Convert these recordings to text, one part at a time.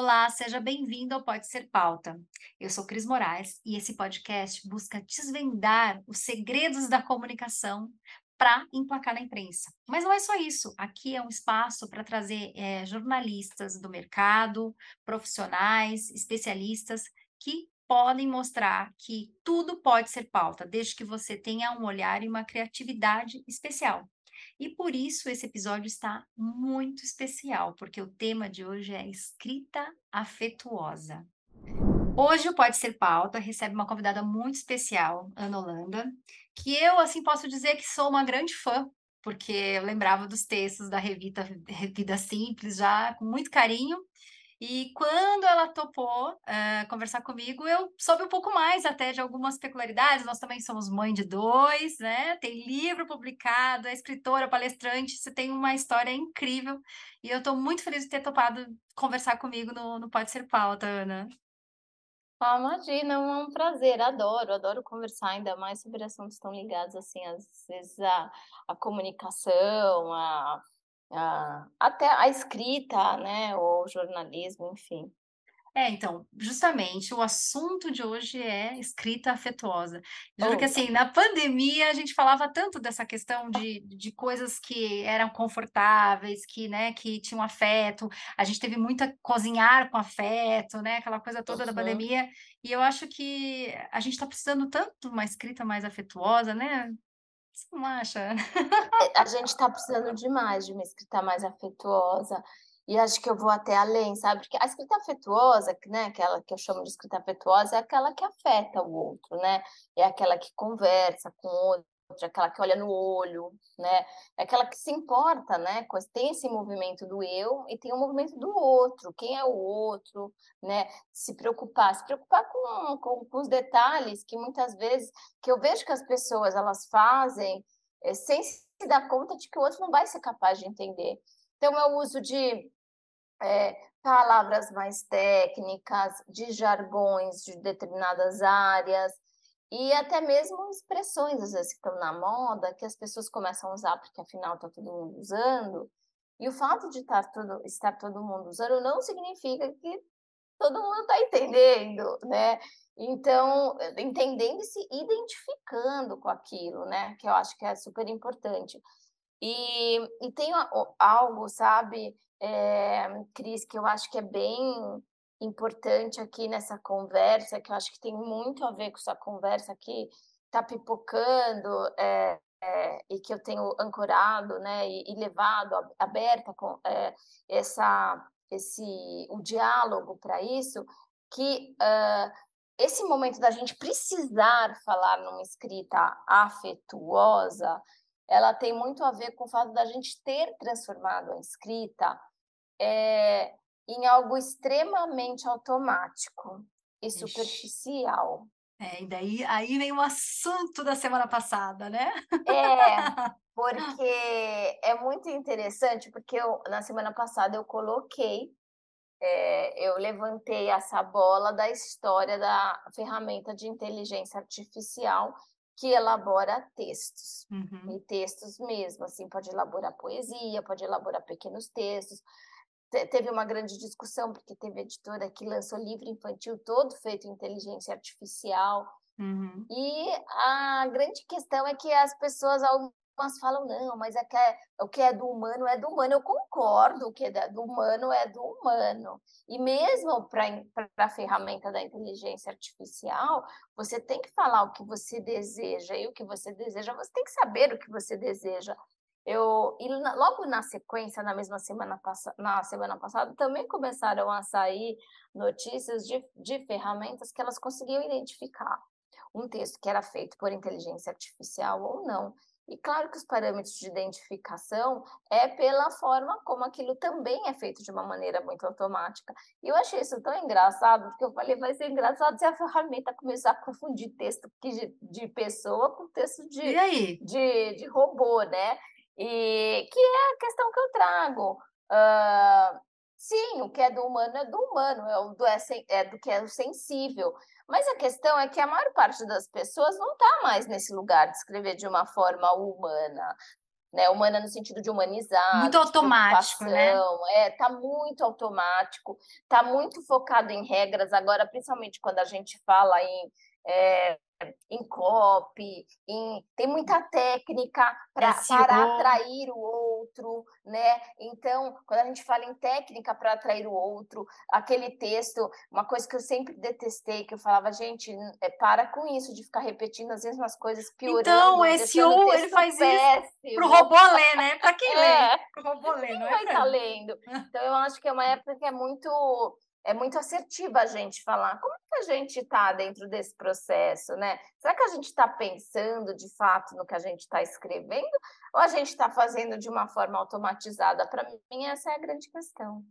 Olá, seja bem-vindo ao Pode Ser Pauta. Eu sou Cris Moraes e esse podcast busca desvendar os segredos da comunicação para emplacar na imprensa. Mas não é só isso. Aqui é um espaço para trazer é, jornalistas do mercado, profissionais, especialistas que podem mostrar que tudo pode ser pauta, desde que você tenha um olhar e uma criatividade especial. E por isso esse episódio está muito especial, porque o tema de hoje é escrita afetuosa. Hoje o Pode Ser Pauta recebe uma convidada muito especial, Ana Holanda, que eu, assim, posso dizer que sou uma grande fã, porque eu lembrava dos textos da revista Vida Simples já com muito carinho, e quando ela topou uh, conversar comigo, eu soube um pouco mais até de algumas peculiaridades. Nós também somos mãe de dois, né? Tem livro publicado, é escritora, palestrante. Você tem uma história incrível. E eu estou muito feliz de ter topado conversar comigo no, no Pode Ser Pauta, Ana. Ah, imagina, é um prazer, adoro, adoro conversar ainda mais sobre assuntos tão ligados assim, às vezes a comunicação, a a, até a escrita, né, ou jornalismo, enfim. É, então, justamente o assunto de hoje é escrita afetuosa. Juro que assim, na pandemia a gente falava tanto dessa questão de, de coisas que eram confortáveis, que, né, que tinham afeto. A gente teve muita cozinhar com afeto, né, aquela coisa toda uhum. da pandemia. E eu acho que a gente está precisando tanto de uma escrita mais afetuosa, né? Você não acha? É, a gente está precisando demais de uma escrita mais afetuosa. E acho que eu vou até além, sabe? Porque a escrita afetuosa, né, aquela que eu chamo de escrita afetuosa, é aquela que afeta o outro, né? É aquela que conversa com o outro, outra, aquela que olha no olho, né? É aquela que se importa, né? Tem esse movimento do eu e tem o movimento do outro. Quem é o outro, né? Se preocupar, se preocupar com, com, com os detalhes que muitas vezes que eu vejo que as pessoas elas fazem é, sem se dar conta de que o outro não vai ser capaz de entender. Então, o uso de é, palavras mais técnicas, de jargões de determinadas áreas, e até mesmo expressões, às vezes, que estão na moda, que as pessoas começam a usar, porque afinal está todo mundo usando. E o fato de estar todo, estar todo mundo usando não significa que todo mundo está entendendo, né? Então, entendendo e se identificando com aquilo, né? Que eu acho que é super importante. E, e tem algo, sabe, é, Cris, que eu acho que é bem importante aqui nessa conversa, que eu acho que tem muito a ver com essa conversa que está pipocando é, é, e que eu tenho ancorado né, e, e levado aberta com é, essa, esse, o diálogo para isso, que uh, esse momento da gente precisar falar numa escrita afetuosa, ela tem muito a ver com o fato da gente ter transformado a escrita é, em algo extremamente automático e superficial. É, e daí aí vem o assunto da semana passada, né? É, porque é muito interessante, porque eu, na semana passada eu coloquei, é, eu levantei essa bola da história da ferramenta de inteligência artificial que elabora textos, uhum. e textos mesmo, assim, pode elaborar poesia, pode elaborar pequenos textos, teve uma grande discussão, porque teve editora que lançou livro infantil todo feito em inteligência artificial. Uhum. E a grande questão é que as pessoas, algumas falam, não, mas é que é, o que é do humano é do humano. Eu concordo, o que é do humano é do humano. E mesmo para a ferramenta da inteligência artificial, você tem que falar o que você deseja. E o que você deseja, você tem que saber o que você deseja. Eu, e logo na sequência, na mesma semana, na semana passada, também começaram a sair notícias de, de ferramentas que elas conseguiam identificar um texto que era feito por inteligência artificial ou não. E claro que os parâmetros de identificação é pela forma como aquilo também é feito de uma maneira muito automática. E eu achei isso tão engraçado, porque eu falei, vai ser engraçado se a ferramenta começar a confundir texto de, de pessoa com texto de, de, de robô, né? E que é a questão que eu trago. Uh, sim, o que é do humano é do humano, é, do, é, é do que é sensível. Mas a questão é que a maior parte das pessoas não está mais nesse lugar de escrever de uma forma humana. né? Humana no sentido de humanizar. Muito automático, né? É, tá muito automático, tá muito focado em regras. Agora, principalmente quando a gente fala em é, em copy, em, tem muita técnica pra, para atrair o outro, né? Então, quando a gente fala em técnica para atrair o outro, aquele texto, uma coisa que eu sempre detestei, que eu falava, gente, é, para com isso de ficar repetindo as mesmas coisas, piorando. Então, esse ou ele faz péssimo. isso pro robô ler, né? Para quem é. lê? Pro robô ler, não é? vai estar tá lendo. Então, eu acho que é uma época que é muito é muito assertiva a gente falar como que a gente está dentro desse processo, né? Será que a gente está pensando de fato no que a gente está escrevendo ou a gente está fazendo de uma forma automatizada? Para mim, essa é a grande questão.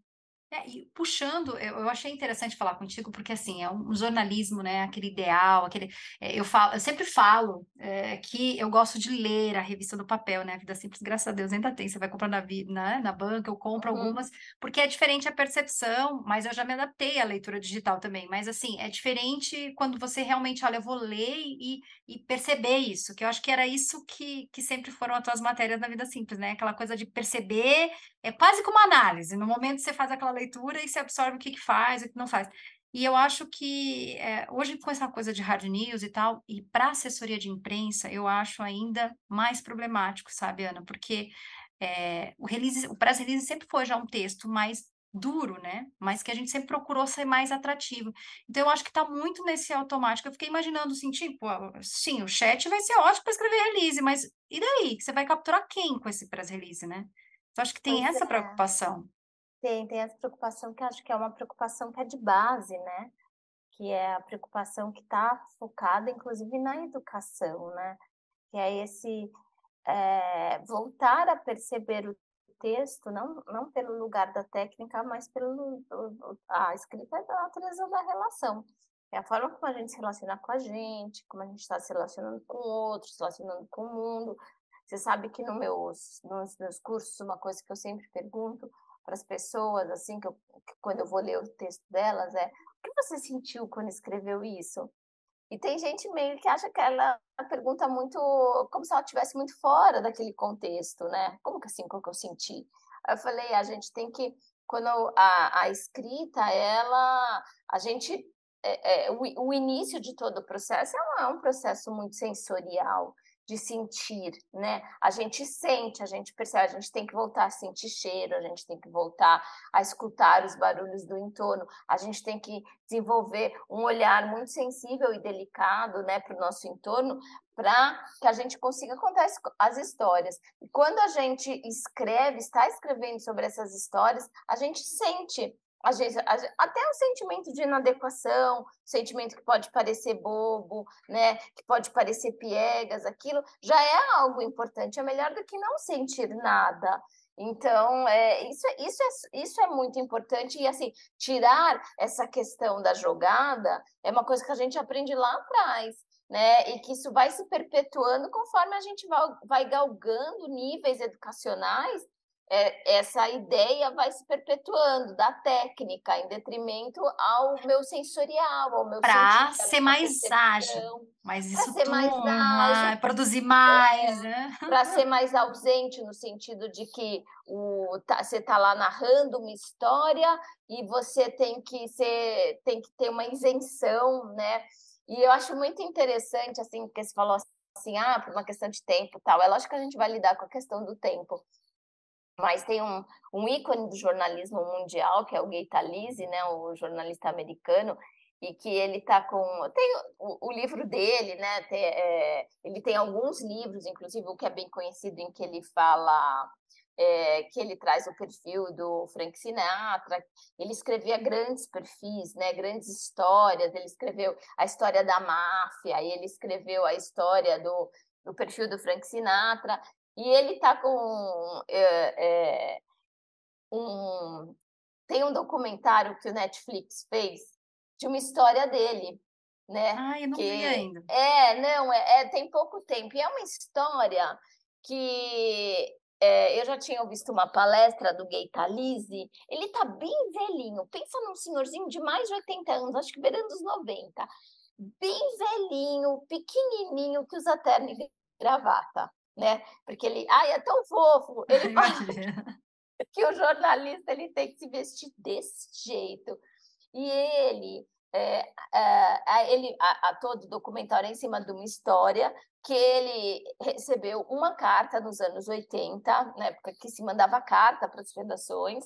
É, e puxando, eu, eu, achei interessante falar contigo, porque assim, é um jornalismo, né? Aquele ideal, aquele. É, eu, falo, eu sempre falo é, que eu gosto de ler a revista do papel, né? A Vida Simples, graças a Deus, ainda tem. Você vai comprar na, na, na banca, eu compro uhum. algumas, porque é diferente a percepção, mas eu já me adaptei à leitura digital também. Mas assim, é diferente quando você realmente, olha, eu vou ler e, e perceber isso, que eu acho que era isso que, que sempre foram as tuas matérias na Vida Simples, né? Aquela coisa de perceber, é quase como análise. No momento você faz aquela leitura e se absorve o que, que faz, o que não faz. E eu acho que é, hoje, com essa coisa de hard news e tal, e para assessoria de imprensa, eu acho ainda mais problemático, sabe, Ana? Porque é, o release, o press release sempre foi já um texto mais duro, né? Mas que a gente sempre procurou ser mais atrativo. Então, eu acho que está muito nesse automático. Eu fiquei imaginando assim, tipo, sim, o chat vai ser ótimo para escrever release, mas e daí? Você vai capturar quem com esse press release, né? Então, acho que tem pois essa é. preocupação. Tem, tem essa preocupação que acho que é uma preocupação que é de base, né? Que é a preocupação que está focada, inclusive, na educação, né? Que é esse é, voltar a perceber o texto, não, não pelo lugar da técnica, mas pelo a escrita é da natureza da relação. É a forma como a gente se relaciona com a gente, como a gente está se relacionando com outros, se relacionando com o mundo. Você sabe que no meus, nos meus cursos, uma coisa que eu sempre pergunto para as pessoas, assim, que, eu, que quando eu vou ler o texto delas, é o que você sentiu quando escreveu isso? E tem gente meio que acha que ela pergunta muito, como se ela estivesse muito fora daquele contexto, né? Como que assim, como que eu senti? Eu falei, a gente tem que, quando a, a escrita, ela, a gente, é, é, o, o, início de todo o processo é um, é um processo muito sensorial de sentir, né? A gente sente, a gente percebe, a gente tem que voltar a sentir cheiro, a gente tem que voltar a escutar os barulhos do entorno, a gente tem que desenvolver um olhar muito sensível e delicado, né, para o nosso entorno, para que a gente consiga contar as histórias. E quando a gente escreve, está escrevendo sobre essas histórias, a gente sente às vezes, até o sentimento de inadequação, sentimento que pode parecer bobo, né, que pode parecer piegas, aquilo já é algo importante, é melhor do que não sentir nada. Então, é, isso, é, isso, é, isso é muito importante, e assim, tirar essa questão da jogada é uma coisa que a gente aprende lá atrás, né? E que isso vai se perpetuando conforme a gente vai, vai galgando níveis educacionais é, essa ideia vai se perpetuando da técnica em detrimento ao meu sensorial, ao meu para ser mais ágil, mas isso ser mais ágil, produzir mais, é, né? Para ser mais ausente no sentido de que o, tá, você está lá narrando uma história e você tem que ser, tem que ter uma isenção, né? E eu acho muito interessante assim, porque você falou assim, ah, por uma questão de tempo, tal. É lógico que a gente vai lidar com a questão do tempo mas tem um, um ícone do jornalismo mundial, que é o Gay Talese, né, o jornalista americano, e que ele está com tem o, o, livro dele, né? Tem, é, ele tem alguns livros, inclusive o que é bem conhecido em que ele fala é, que ele traz o perfil do Frank Sinatra. Ele escrevia grandes perfis, né? Grandes histórias. Ele escreveu a história da máfia, ele escreveu a história do, do perfil do Frank Sinatra. E ele está com é, é, um. Tem um documentário que o Netflix fez de uma história dele. Né? Ah, eu não que, vi ainda. É, não, é, é, tem pouco tempo. E é uma história que é, eu já tinha visto uma palestra do Gay Talise, ele tá bem velhinho, pensa num senhorzinho de mais de 80 anos, acho que beirando os 90, bem velhinho, pequenininho, que usa terno e gravata né? Porque ele, ai, é tão fofo. Ele fala que o jornalista ele tem que se vestir desse jeito. E ele, é, é, ele a, a, todo documentário é em cima de uma história que ele recebeu uma carta nos anos 80, na época que se mandava carta para as redações,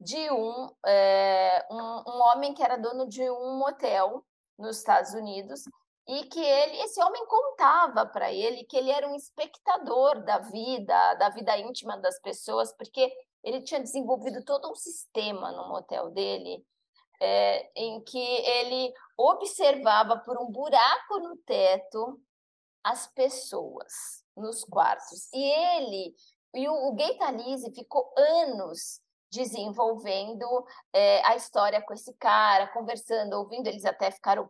de um, é, um, um homem que era dono de um motel nos Estados Unidos e que ele, esse homem contava para ele que ele era um espectador da vida, da vida íntima das pessoas, porque ele tinha desenvolvido todo um sistema no motel dele, é, em que ele observava por um buraco no teto as pessoas nos quartos. E ele, e o, o Gay ficou anos desenvolvendo é, a história com esse cara, conversando, ouvindo, eles até ficaram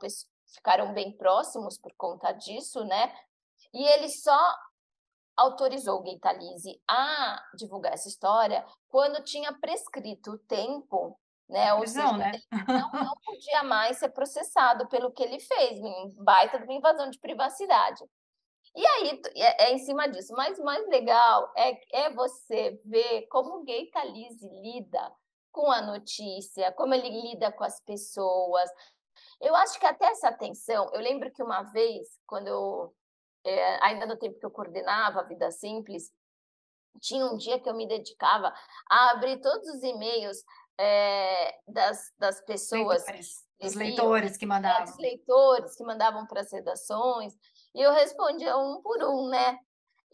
ficaram bem próximos por conta disso, né? E ele só autorizou o Gaitalize a divulgar essa história quando tinha prescrito o tempo, né? Ou seja, né? não, não podia mais ser processado pelo que ele fez, baita de uma invasão de privacidade. E aí é, é, em cima disso. Mas o mais legal é, é você ver como o Gaitalize lida com a notícia, como ele lida com as pessoas, eu acho que até essa atenção, eu lembro que uma vez, quando eu, é, ainda no tempo que eu coordenava a Vida Simples, tinha um dia que eu me dedicava a abrir todos os e-mails é, das, das pessoas. Leitores, dos leitores que mandavam. É, dos leitores que mandavam para as redações, e eu respondia um por um, né?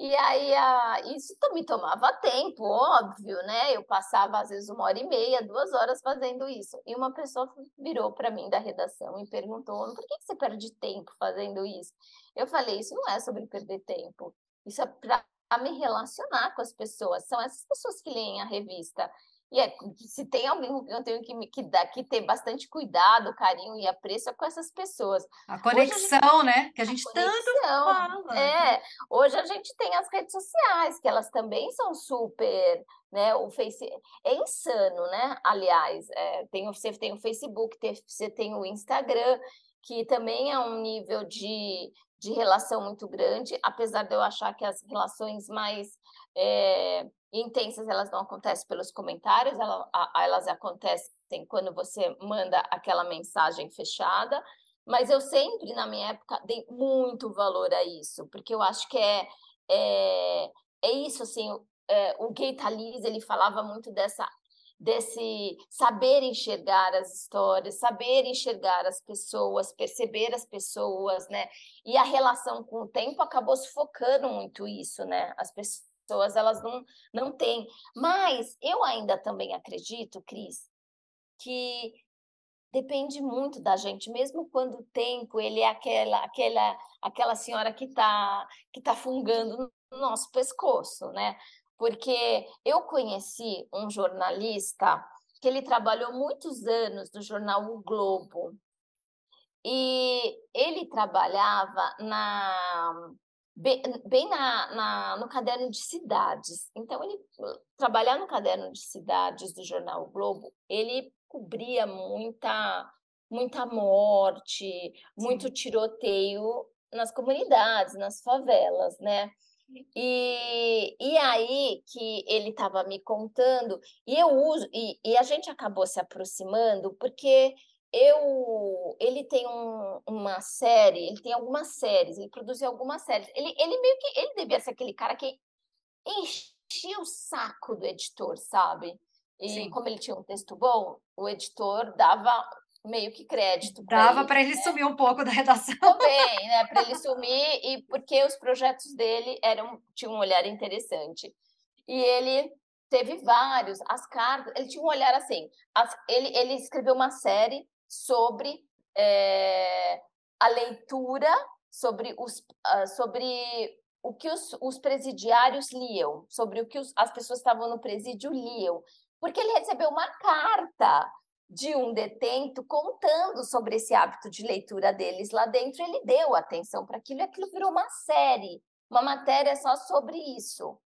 E aí, a... isso me tomava tempo, óbvio, né? Eu passava, às vezes, uma hora e meia, duas horas fazendo isso. E uma pessoa virou para mim da redação e perguntou: por que você perde tempo fazendo isso? Eu falei: isso não é sobre perder tempo. Isso é para me relacionar com as pessoas. São essas pessoas que leem a revista. E é, se tem alguém que eu tenho que, que, que ter bastante cuidado, carinho e apreço é com essas pessoas. A conexão, a gente, né? Que a gente a tanto fala. É, hoje a gente tem as redes sociais, que elas também são super, né? O Face é insano, né? Aliás, é, tem, você tem o Facebook, você tem o Instagram, que também é um nível de, de relação muito grande, apesar de eu achar que as relações mais é, intensas elas não acontecem pelos comentários, elas, elas acontecem quando você manda aquela mensagem fechada, mas eu sempre, na minha época, dei muito valor a isso, porque eu acho que é, é, é isso, assim, é, o Gay Thalys, ele falava muito dessa desse saber enxergar as histórias, saber enxergar as pessoas, perceber as pessoas, né? E a relação com o tempo acabou sufocando muito isso, né? As pessoas pessoas elas não, não têm. Mas eu ainda também acredito, Cris, que depende muito da gente, mesmo quando o tempo ele é aquela aquela aquela senhora que está que tá fungando no nosso pescoço, né? Porque eu conheci um jornalista que ele trabalhou muitos anos no jornal O Globo. E ele trabalhava na bem, bem na, na, no caderno de cidades. Então, ele trabalhar no caderno de cidades do jornal o Globo, ele cobria muita, muita morte, muito tiroteio nas comunidades, nas favelas, né? E, e aí que ele estava me contando, e eu uso, e, e a gente acabou se aproximando, porque eu ele tem um, uma série, ele tem algumas séries, ele produziu algumas séries. Ele, ele meio que ele devia ser aquele cara que enchia o saco do editor, sabe? E Sim. como ele tinha um texto bom, o editor dava meio que crédito. Dava para ele, ele né? sumir um pouco da redação. Também, né? Para ele sumir e porque os projetos dele eram tinham um olhar interessante. E ele teve vários, as cartas, ele tinha um olhar assim. As, ele, ele escreveu uma série sobre é, a leitura, sobre, os, uh, sobre o que os, os, presidiários liam, sobre o que os, as pessoas que estavam no presídio liam, porque ele recebeu uma carta de um detento contando sobre esse hábito de leitura deles lá dentro. Ele deu atenção para aquilo e aquilo virou uma série, uma matéria só sobre isso.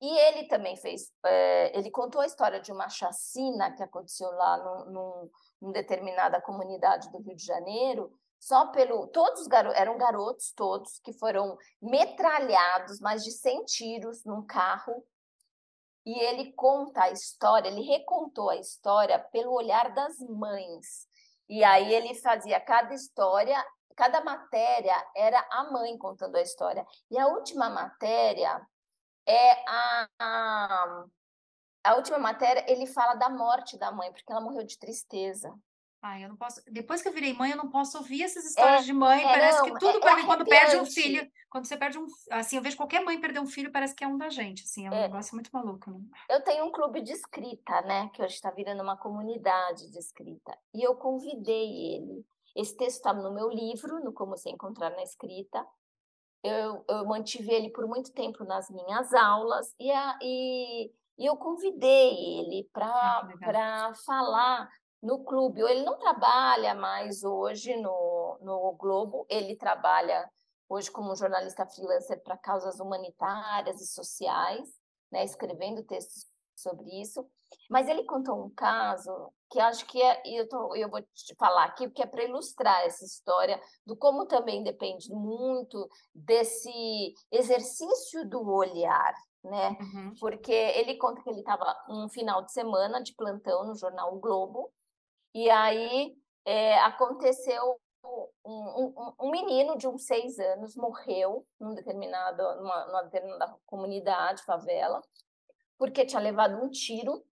E ele também fez, é, ele contou a história de uma chacina que aconteceu lá num, num, determinada comunidade do Rio de Janeiro só pelo. Todos os garotos, eram garotos todos que foram metralhados, mais de 100 tiros num carro. E ele conta a história, ele recontou a história pelo olhar das mães. E aí ele fazia cada história, cada matéria era a mãe contando a história. E a última matéria é a, a, a última matéria, ele fala da morte da mãe, porque ela morreu de tristeza. Ai, eu não posso. Depois que eu virei mãe, eu não posso ouvir essas histórias É, de mãe. é, Parece não, que tudo é- para é mim, quando perde um filho, quando você perde um. Assim, eu vejo qualquer mãe perder um filho, parece que é um da gente. Assim, é um É. negócio muito maluco, né? Eu tenho um clube de escrita, né? Que hoje está virando uma comunidade de escrita. E eu convidei ele. Esse texto está no meu livro, no Como Se Encontrar na Escrita. Eu, eu mantive ele por muito tempo nas minhas aulas e, a- e, e eu convidei ele Ah, para falar no clube. Ele não trabalha mais hoje no, no Globo, ele trabalha hoje como jornalista freelancer para causas humanitárias e sociais, né, escrevendo textos sobre isso. Mas ele contou um caso que acho que é, e eu, tô, eu vou te falar aqui, porque é para ilustrar essa história do como também depende muito desse exercício do olhar, né? Uhum. Porque ele conta que ele estava um final de semana de plantão no jornal O Globo, e aí é, aconteceu um, um, um menino de uns seis anos morreu num determinado, numa, numa determinada comunidade, favela, porque tinha levado um tiro,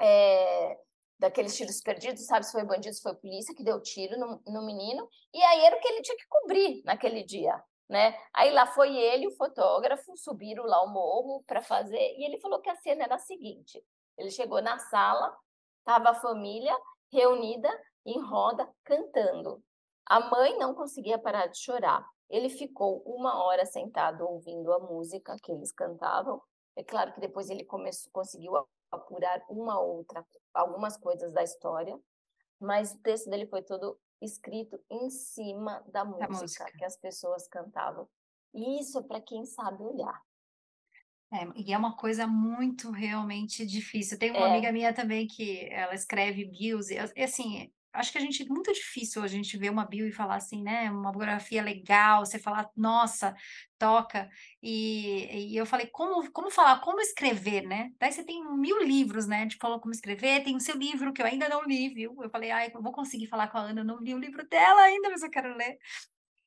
é, daqueles tiros perdidos, sabe se foi bandido, se foi polícia que deu tiro no, no menino, e aí era o que ele tinha que cobrir naquele dia, né? Aí lá foi ele, o fotógrafo, subiram lá o morro para fazer, e ele falou que a cena era a seguinte, ele chegou na sala, estava a família reunida em roda, cantando. A mãe não conseguia parar de chorar. Ele ficou uma hora sentado ouvindo a música que eles cantavam, é claro que depois ele começou, conseguiu apurar uma outra, algumas coisas da história, mas o texto dele foi todo escrito em cima da música, música. que as pessoas cantavam. E isso é para quem sabe olhar. É, e é uma coisa muito realmente difícil. Tem uma É. amiga minha também que ela escreve bios, e, assim, acho que a gente, muito difícil a gente ver uma bio e falar assim, né, uma biografia legal, você falar, nossa, toca. E, e eu falei, como, como falar, como escrever, né? Daí você tem mil livros, né, de falar como escrever, tem o seu livro que eu ainda não li, viu? Eu falei, ai, eu vou conseguir falar com a Ana, eu não li o livro dela ainda, mas eu quero ler.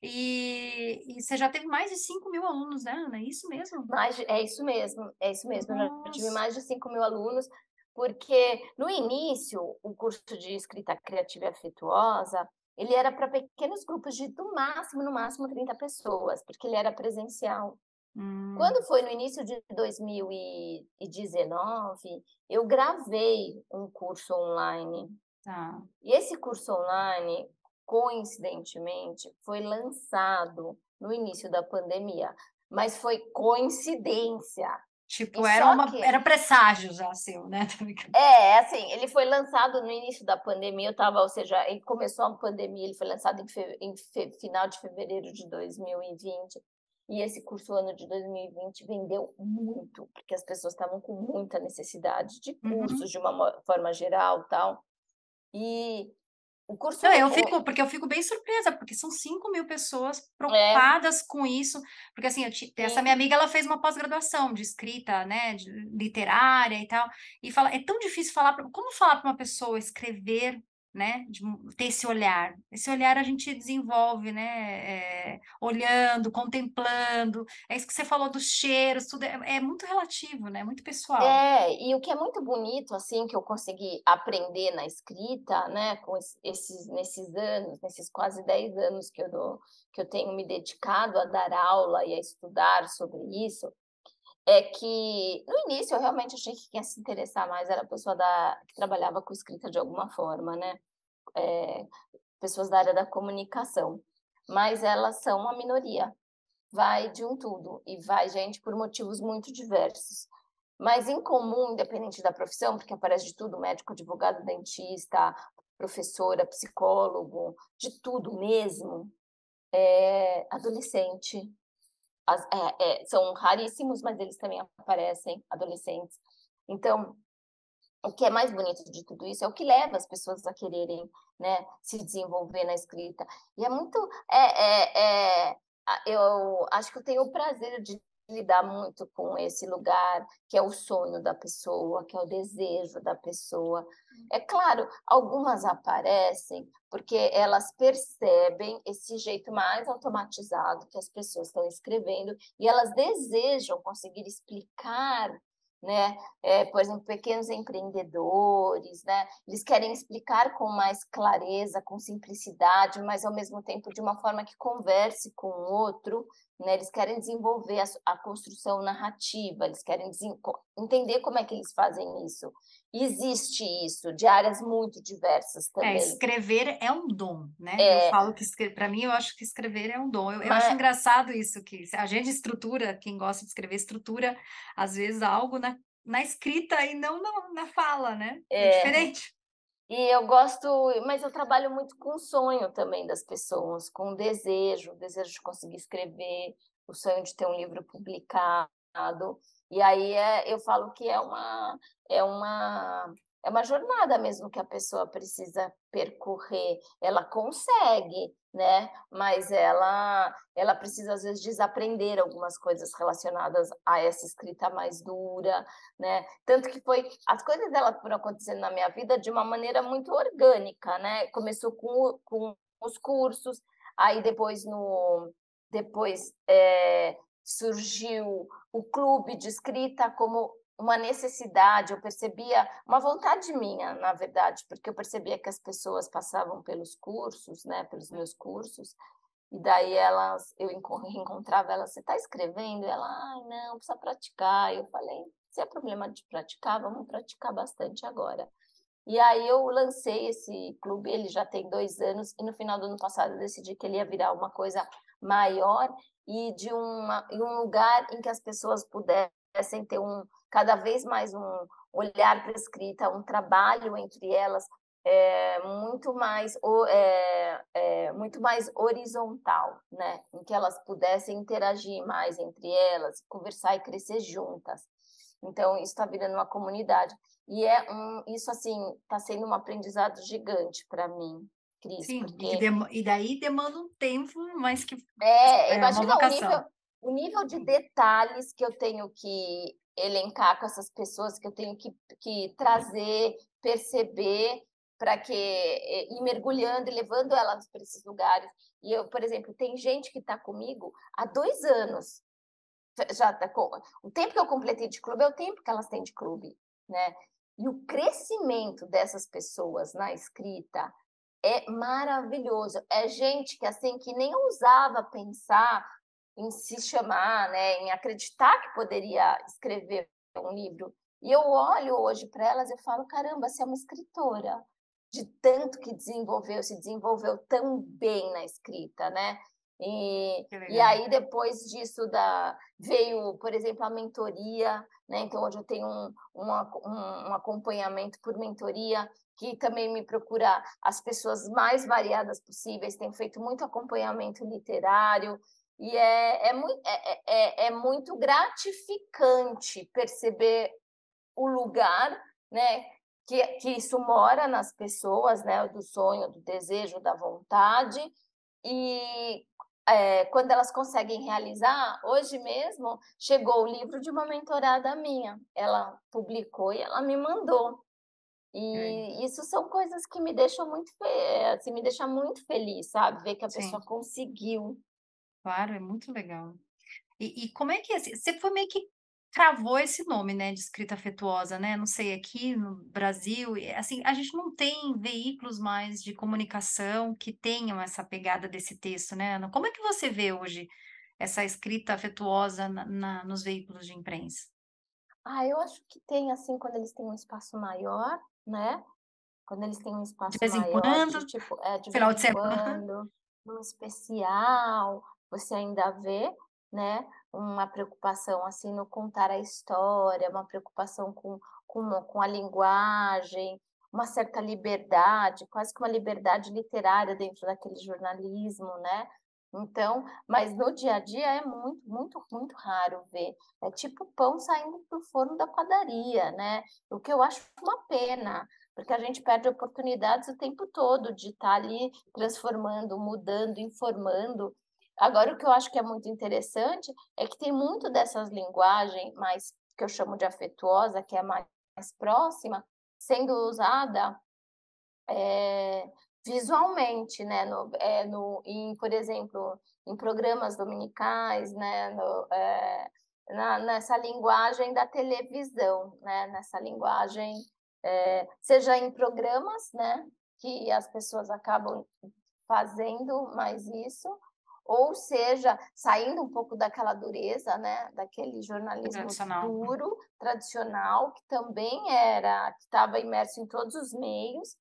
E, e você já teve mais de 5 mil alunos, né, Ana? É isso mesmo? Mais de- é isso mesmo, é isso mesmo. Eu já tive mais de 5 mil alunos, porque no início, o curso de escrita criativa e afetuosa, ele era para pequenos grupos de, no máximo, no máximo 30 pessoas, porque ele era presencial. Hum, Quando foi no início de 2019, eu gravei um curso online. tá. E esse curso online, coincidentemente, foi lançado no início da pandemia, mas foi coincidência. Tipo, E era uma, que- era presságio já seu, né? É, assim, ele foi lançado no início da pandemia, eu estava, ou seja, ele começou a pandemia, ele foi lançado em, fe- em fe- final de fevereiro de 2020, e esse curso ano de 2020 vendeu muito, porque as pessoas estavam com muita necessidade de Uhum. cursos de uma forma geral, tal. E o curso Não, eu o- fico, porque eu fico bem surpresa, porque são 5 mil pessoas É. preocupadas com isso, porque assim, eu ti- essa minha amiga, ela fez uma pós-graduação de escrita, né, de literária e tal, e fala, é tão difícil falar, pra, como falar para uma pessoa escrever, né, de ter esse olhar, esse olhar a gente desenvolve, né, é, olhando, contemplando, é isso que você falou dos cheiros, tudo é, é muito relativo, né, muito pessoal. É, e o que é muito bonito, assim, que eu consegui aprender na escrita, né, com es- esses, nesses anos, nesses quase 10 anos que eu, dou, que eu tenho me dedicado a dar aula e a estudar sobre isso, é que no início eu realmente achei que quem ia se interessar mais era a pessoa da, que trabalhava com escrita de alguma forma, né, É, pessoas da área da comunicação, mas elas são uma minoria, vai de um tudo, e vai gente por motivos muito diversos. Mas em comum, independente da profissão, porque aparece de tudo, médico, advogado, dentista, professora, psicólogo, de tudo mesmo, é adolescente. As- é, é, são raríssimos, mas eles também aparecem, adolescentes. Então, o que é mais bonito de tudo isso é o que leva as pessoas a quererem né, se desenvolver na escrita. E é muito. É, é, é, eu acho que eu tenho o prazer de lidar muito com esse lugar que é o sonho da pessoa, que é o desejo da pessoa. É claro, algumas aparecem porque elas percebem esse jeito mais automatizado que as pessoas estão escrevendo e elas desejam conseguir explicar né? É, por exemplo, pequenos empreendedores, né? Eles querem explicar com mais clareza, com simplicidade, mas ao mesmo tempo de uma forma que converse com o outro, né? Eles querem desenvolver a, a construção narrativa, eles querem entender como é que eles fazem isso. existe isso de áreas muito diversas é, também. É, escrever é um dom, né? É... Eu falo que para mim eu acho que escrever é um dom. Eu, mas... eu acho engraçado isso que a gente estrutura, quem gosta de escrever estrutura às vezes algo na, na escrita e não na, na fala, né? É, é diferente. E eu gosto, mas eu trabalho muito com o sonho também das pessoas, com o desejo, o desejo de conseguir escrever, o sonho de ter um livro publicado. E aí é, eu falo que é uma, é uma é uma jornada mesmo que a pessoa precisa percorrer. Ela consegue, né? Mas ela ela precisa às vezes desaprender algumas coisas relacionadas a essa escrita mais dura, né? Tanto que foi as coisas dela foram acontecendo na minha vida de uma maneira muito orgânica, né? Começou com, com os cursos, aí depois no depois é, surgiu o clube de escrita como uma necessidade, eu percebia uma vontade minha, na verdade, porque eu percebia que as pessoas passavam pelos cursos, né, pelos meus cursos, e daí elas, eu encontrava elas, você está escrevendo? E ela, ai, não, precisa praticar. Eu falei, se é problema de praticar, vamos praticar bastante agora. E aí eu lancei esse clube, ele já tem dois anos, e no final do ano passado eu decidi que ele ia virar uma coisa maior e de uma, em um lugar em que as pessoas pudessem ter um, cada vez mais um olhar para a escrita, um trabalho entre elas é, muito mais é, é, muito mais horizontal, né? Em que elas pudessem interagir mais entre elas, conversar e crescer juntas. Então isso está virando uma comunidade e é um, isso assim está sendo um aprendizado gigante para mim, Cris. Sim, porque... e, daí demanda um tempo, mais que é, é imagina o nível, o nível de detalhes que eu tenho que elencar com essas pessoas que eu tenho que, que trazer, perceber, para que eh, ir mergulhando e levando elas para esses lugares. E eu, por exemplo, tem gente que está comigo há dois anos. Já tá com... O tempo que eu completei de clube é o tempo que elas têm de clube, né? E o crescimento dessas pessoas na escrita é maravilhoso. É gente que assim que nem ousava pensar em se chamar, né, em acreditar que poderia escrever um livro. E eu olho hoje para elas e falo, caramba, você é uma escritora, de tanto que desenvolveu, se desenvolveu tão bem na escrita, né? E, e aí, depois disso, da, veio, por exemplo, a mentoria, né? Então, hoje eu tenho um, um, um, acompanhamento por mentoria, que também me procura as pessoas mais variadas possíveis, tem feito muito acompanhamento literário, e é, é, muito, é, é, é, muito gratificante perceber o lugar né, que, que isso mora nas pessoas, né, do sonho, do desejo, da vontade, e é, quando elas conseguem realizar, hoje mesmo chegou o livro de uma mentorada minha, ela publicou e ela me mandou. E é. isso são coisas que me deixam muito, assim, me deixa muito feliz, sabe? Ver que a Sim. pessoa conseguiu Claro, é muito legal. E, e como é que é? Você foi meio que cravou esse nome, né, de escrita afetuosa, né? Não sei, aqui no Brasil, assim, a gente não tem veículos mais de comunicação que tenham essa pegada desse texto, né, Ana? Como é que você vê hoje essa escrita afetuosa na, na, nos veículos de imprensa? Ah, eu acho que tem, assim, quando eles têm um espaço maior, né? Quando eles têm um espaço de vez em maior, quando, de, tipo, é, de final de semana, quando, um especial, você ainda vê, né, uma preocupação assim no contar a história, uma preocupação com, com, com a linguagem, uma certa liberdade, quase que uma liberdade literária dentro daquele jornalismo, né? Então, mas no dia a dia é muito, muito, muito raro ver. É tipo pão saindo do forno da padaria, né? O que eu acho uma pena, porque a gente perde oportunidades o tempo todo de estar ali transformando, mudando, informando. Agora, o que eu acho que é muito interessante é que tem muito dessas linguagens mais que eu chamo de afetuosa, que é mais, mais próxima, sendo usada é, visualmente, né? No, é, no, em, por exemplo, em programas dominicais, né? No, é, na, nessa linguagem da televisão, né? Nessa linguagem, é, seja em programas, né? Que as pessoas acabam fazendo mais isso, ou seja, saindo um pouco daquela dureza, né, daquele jornalismo tradicional. duro, tradicional, que também era, que estava imerso em todos os meios,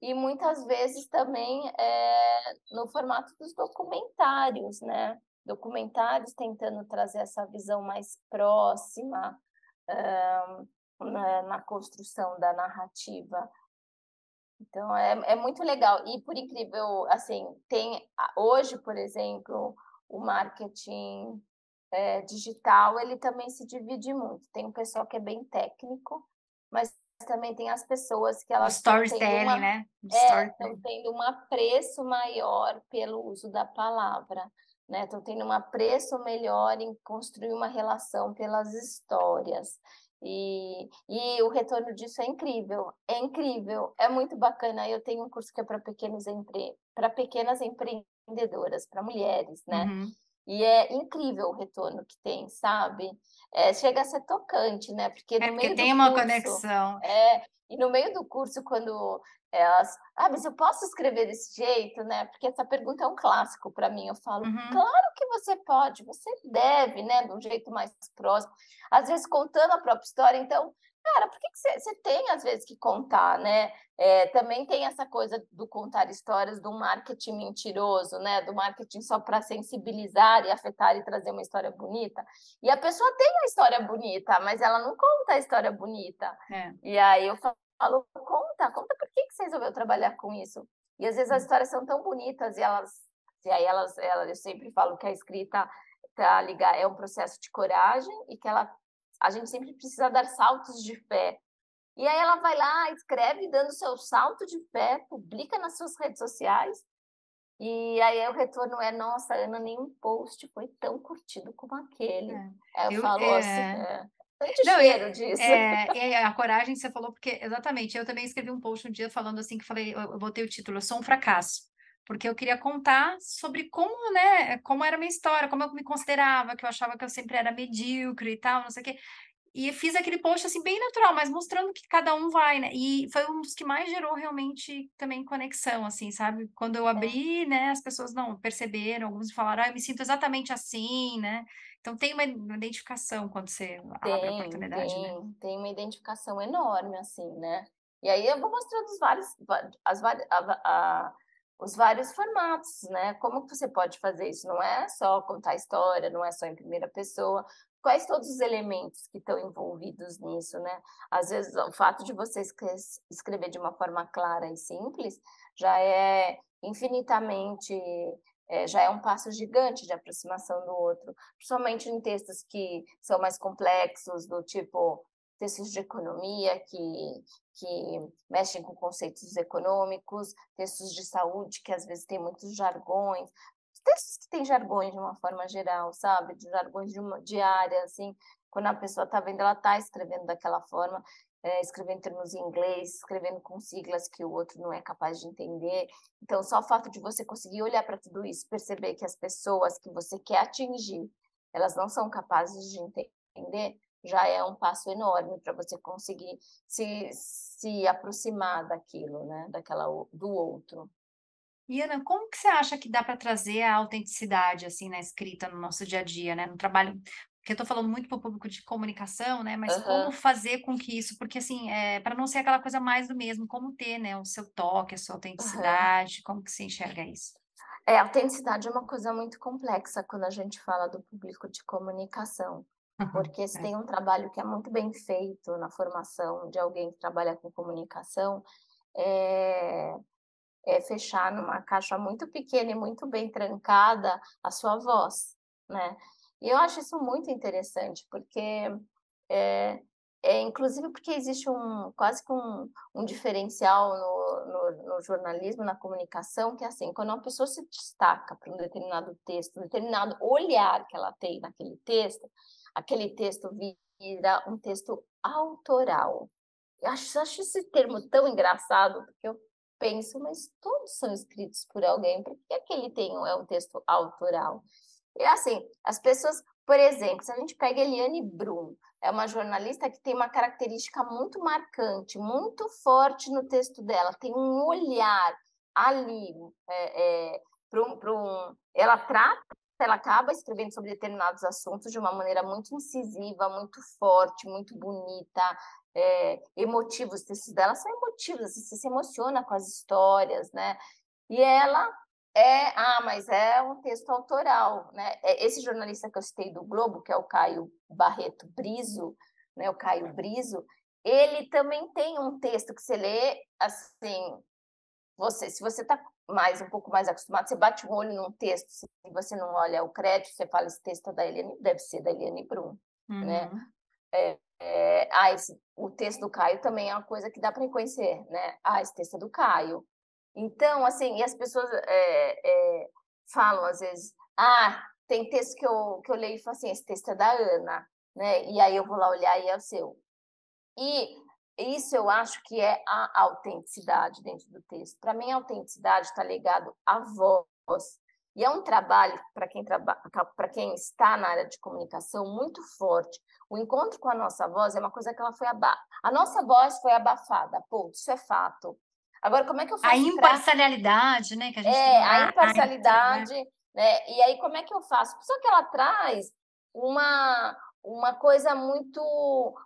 e muitas vezes também é, no formato dos documentários, né, documentários tentando trazer essa visão mais próxima na, na construção da narrativa então é, é muito legal. E por incrível, assim, tem hoje, por exemplo, o marketing é, digital, ele também se divide muito. Tem um pessoal que é bem técnico, mas também tem as pessoas que elas tendo, uma, né? é, estão tendo um apreço maior pelo uso da palavra, né? Estão tendo um apreço melhor em construir uma relação pelas histórias. E, e o retorno disso é incrível, é incrível, é muito bacana. Eu tenho um curso que é para pequenos empre... para pequenas empreendedoras, para mulheres, né? Uhum. E é incrível o retorno que tem, sabe? É, chega a ser tocante, né? Porque no é porque meio tem uma curso, conexão. É, e no meio do curso, quando elas, ah, mas eu posso escrever desse jeito, né? Porque essa pergunta é um clássico para mim. Eu falo, uhum. claro que você pode, você deve, né? De um jeito mais próximo. Às vezes contando a própria história. Então, cara, por que, você, tem às vezes que contar, né? É, também tem essa coisa do contar histórias do marketing mentiroso, né? Do marketing só para sensibilizar e afetar e trazer uma história bonita. E a pessoa tem a história bonita, mas ela não conta a história bonita. É. E aí eu falo, conta, conta por que, que você resolveu trabalhar com isso. E às vezes as hum. histórias são tão bonitas e elas, e aí elas, elas eu sempre falo que a escrita tá ligar é um processo de coragem e que ela, a gente sempre precisa dar saltos de fé. E aí ela vai lá, escreve dando seu salto de fé, publica nas suas redes sociais. E aí o retorno é, nossa, Ana, nenhum post foi tão curtido como aquele. É. Eu, eu falo é... assim, é, Sente não, cheiro disso. É, é, a coragem você falou, porque exatamente, eu também escrevi um post um dia falando assim, que falei, eu botei o título, eu sou um fracasso. Porque eu queria contar sobre como, né, como era a minha história, como eu me considerava, que eu achava que eu sempre era medíocre e tal, não sei o quê. E fiz aquele post assim bem natural, mas mostrando que cada um vai, né? E foi um dos que mais gerou realmente também conexão, assim, sabe? Quando eu é. abri, é. né, as pessoas não perceberam, alguns falaram, ah, eu me sinto exatamente assim, né? Então tem uma identificação quando você tem, abre a oportunidade, tem, né? Tem uma identificação enorme, assim, né? E aí eu vou mostrando os vários, as, a, a, os vários formatos, né? Como que você pode fazer isso? Não é só contar história, não é só em primeira pessoa, quais todos os elementos que estão envolvidos nisso, né? Às vezes, o fato de você escrever de uma forma clara e simples já é infinitamente, é, já é um passo gigante de aproximação do outro, principalmente em textos que são mais complexos, do tipo textos de economia que, que mexem com conceitos econômicos, textos de saúde que às vezes têm muitos jargões, textos que têm jargões de uma forma geral, sabe? De jargões de uma diária, assim, quando a pessoa está vendo, ela está escrevendo daquela forma, é, escrevendo termos em inglês, escrevendo com siglas que o outro não é capaz de entender. Então, só o fato de você conseguir olhar para tudo isso, perceber que as pessoas que você quer atingir, elas não são capazes de entender, já é um passo enorme para você conseguir se, se aproximar daquilo, né? Daquela, do outro. E Ana, como que você acha que dá para trazer a autenticidade assim na escrita no nosso dia a dia, né? No trabalho, porque eu estou falando muito para o público de comunicação, né? Mas uhum. como fazer com que isso, porque assim, é, para não ser aquela coisa mais do mesmo, como ter, né, o seu toque, a sua autenticidade, uhum. como que você enxerga isso? É, a autenticidade é uma coisa muito complexa quando a gente fala do público de comunicação. Porque se é. tem um trabalho que é muito bem feito na formação de alguém que trabalha com comunicação, é, é, fechar numa caixa muito pequena e muito bem trancada a sua voz, né? E eu acho isso muito interessante, porque é, é, inclusive porque existe um quase que um, um diferencial no, no, no, jornalismo, na comunicação, que é assim, quando uma pessoa se destaca para um determinado texto, um determinado olhar que ela tem naquele texto, aquele texto vira um texto autoral. Eu acho, acho esse termo tão engraçado, porque eu penso, mas todos são escritos por alguém, por que aquele tem, é um texto autoral? E assim, as pessoas, por exemplo, se a gente pega Eliane Brum, é uma jornalista que tem uma característica muito marcante, muito forte no texto dela, tem um olhar ali é, é, para um, um, ela trata, ela acaba escrevendo sobre determinados assuntos de uma maneira muito incisiva, muito forte, muito bonita, é, emotivos. Os textos dela são emotivos, você se emociona com as histórias, né? E ela é, ah, mas é um texto autoral, né? É, esse jornalista que eu citei do Globo, que é o Caio Barreto Brizo, né? O Caio Brizo, ele também tem um texto que você lê assim, você, se você está mais um pouco mais acostumado, você bate o olho num texto, se você não olha o crédito, você fala esse texto é da Eliane, deve ser da Eliane Brum, né? uhum. né? É, é, ah, esse, o texto do Caio também é uma coisa que dá para reconhecer, né? Ah, esse texto é do Caio. Então, assim, e as pessoas é, é, falam às vezes, ah, tem texto que eu, que eu leio e falo assim, esse texto é da Ana, né? E aí eu vou lá olhar e é o seu. E isso eu acho que é a autenticidade dentro do texto. Para mim, a autenticidade está ligado à voz. E é um trabalho para quem, traba... quem está na área de comunicação muito forte. O encontro com a nossa voz é uma coisa que ela foi abafada. A nossa voz foi abafada, ponto, isso é fato. Agora, como é que eu faço? A imparcialidade, pra... né? Que a gente é, a imparcialidade, a... né? E aí, como é que eu faço? Só que ela traz uma, uma coisa muito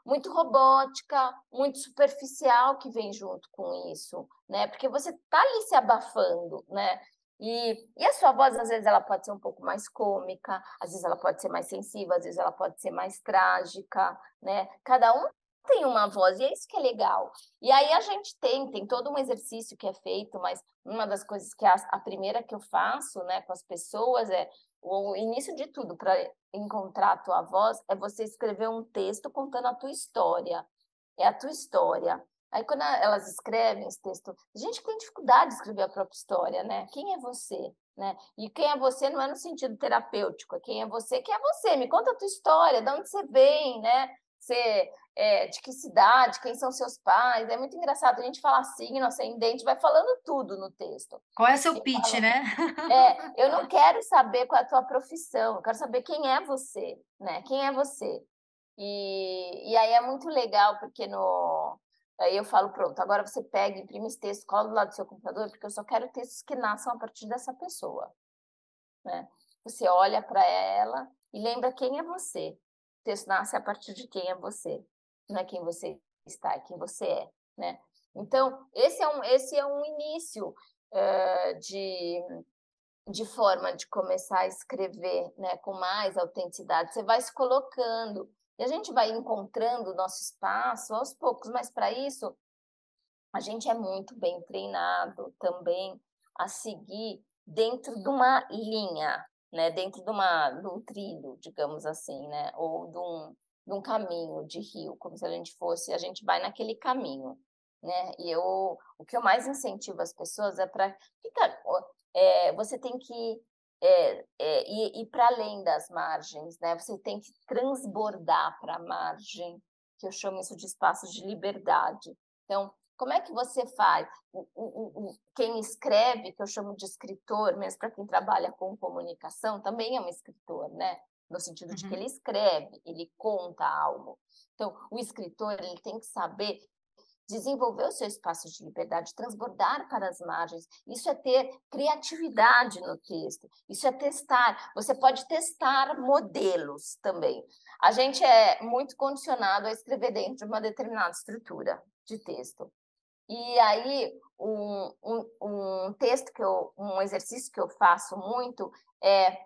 muito robótica, muito superficial que vem junto com isso, né? Porque você tá ali se abafando, né? E, e a sua voz, às vezes, ela pode ser um pouco mais cômica, às vezes ela pode ser mais sensível, às vezes ela pode ser mais trágica, né? Cada um tem uma voz, e é isso que é legal. E aí a gente tem, tem todo um exercício que é feito, mas uma das coisas que a, a primeira que eu faço né, com as pessoas é o início de tudo para encontrar a tua voz é você escrever um texto contando a tua história. É a tua história. Aí quando elas escrevem esse texto, gente tem dificuldade de escrever a própria história, né? Quem é você? Né? E quem é você não é no sentido terapêutico, é quem é você, quem é você, me conta a tua história, de onde você vem, né? Você é, de que cidade, quem são seus pais. É muito engraçado. A gente fala signo, ascendente, vai falando tudo no texto. Qual é seu pitch, fala, né? É, eu não quero saber qual é a tua profissão, eu quero saber quem é você, né? Quem é você? E, e aí é muito legal, porque no. Aí eu falo, pronto, agora você pega, imprime esse texto, cola do lado do seu computador, porque eu só quero textos que nasçam a partir dessa pessoa. Né? Você olha para ela e lembra quem é você texto nasce a partir de quem é você, não é quem você está, é quem você é, né? Então, esse é um, esse é um início uh, de, de forma de começar a escrever né, com mais autenticidade. Você vai se colocando e a gente vai encontrando o nosso espaço aos poucos, mas para isso a gente é muito bem treinado também a seguir dentro de uma linha, né, dentro de, uma, de um trilho, digamos assim, né, ou de um, de um caminho de rio, como se a gente fosse, a gente vai naquele caminho, né, e eu, o que eu mais incentivo as pessoas é para, é, você tem que é, é, ir, ir para além das margens, né, você tem que transbordar para a margem, que eu chamo isso de espaço de liberdade. Então, como é que você faz? Quem escreve, que eu chamo de escritor, mesmo para quem trabalha com comunicação, também é um escritor, né? No sentido de que uhum. ele escreve, ele conta algo. Então, o escritor ele tem que saber desenvolver o seu espaço de liberdade, transbordar para as margens. Isso é ter criatividade no texto, isso é testar. Você pode testar modelos também. A gente é muito condicionado a escrever dentro de uma determinada estrutura de texto. E aí, um, um, um texto que eu, um exercício que eu faço muito é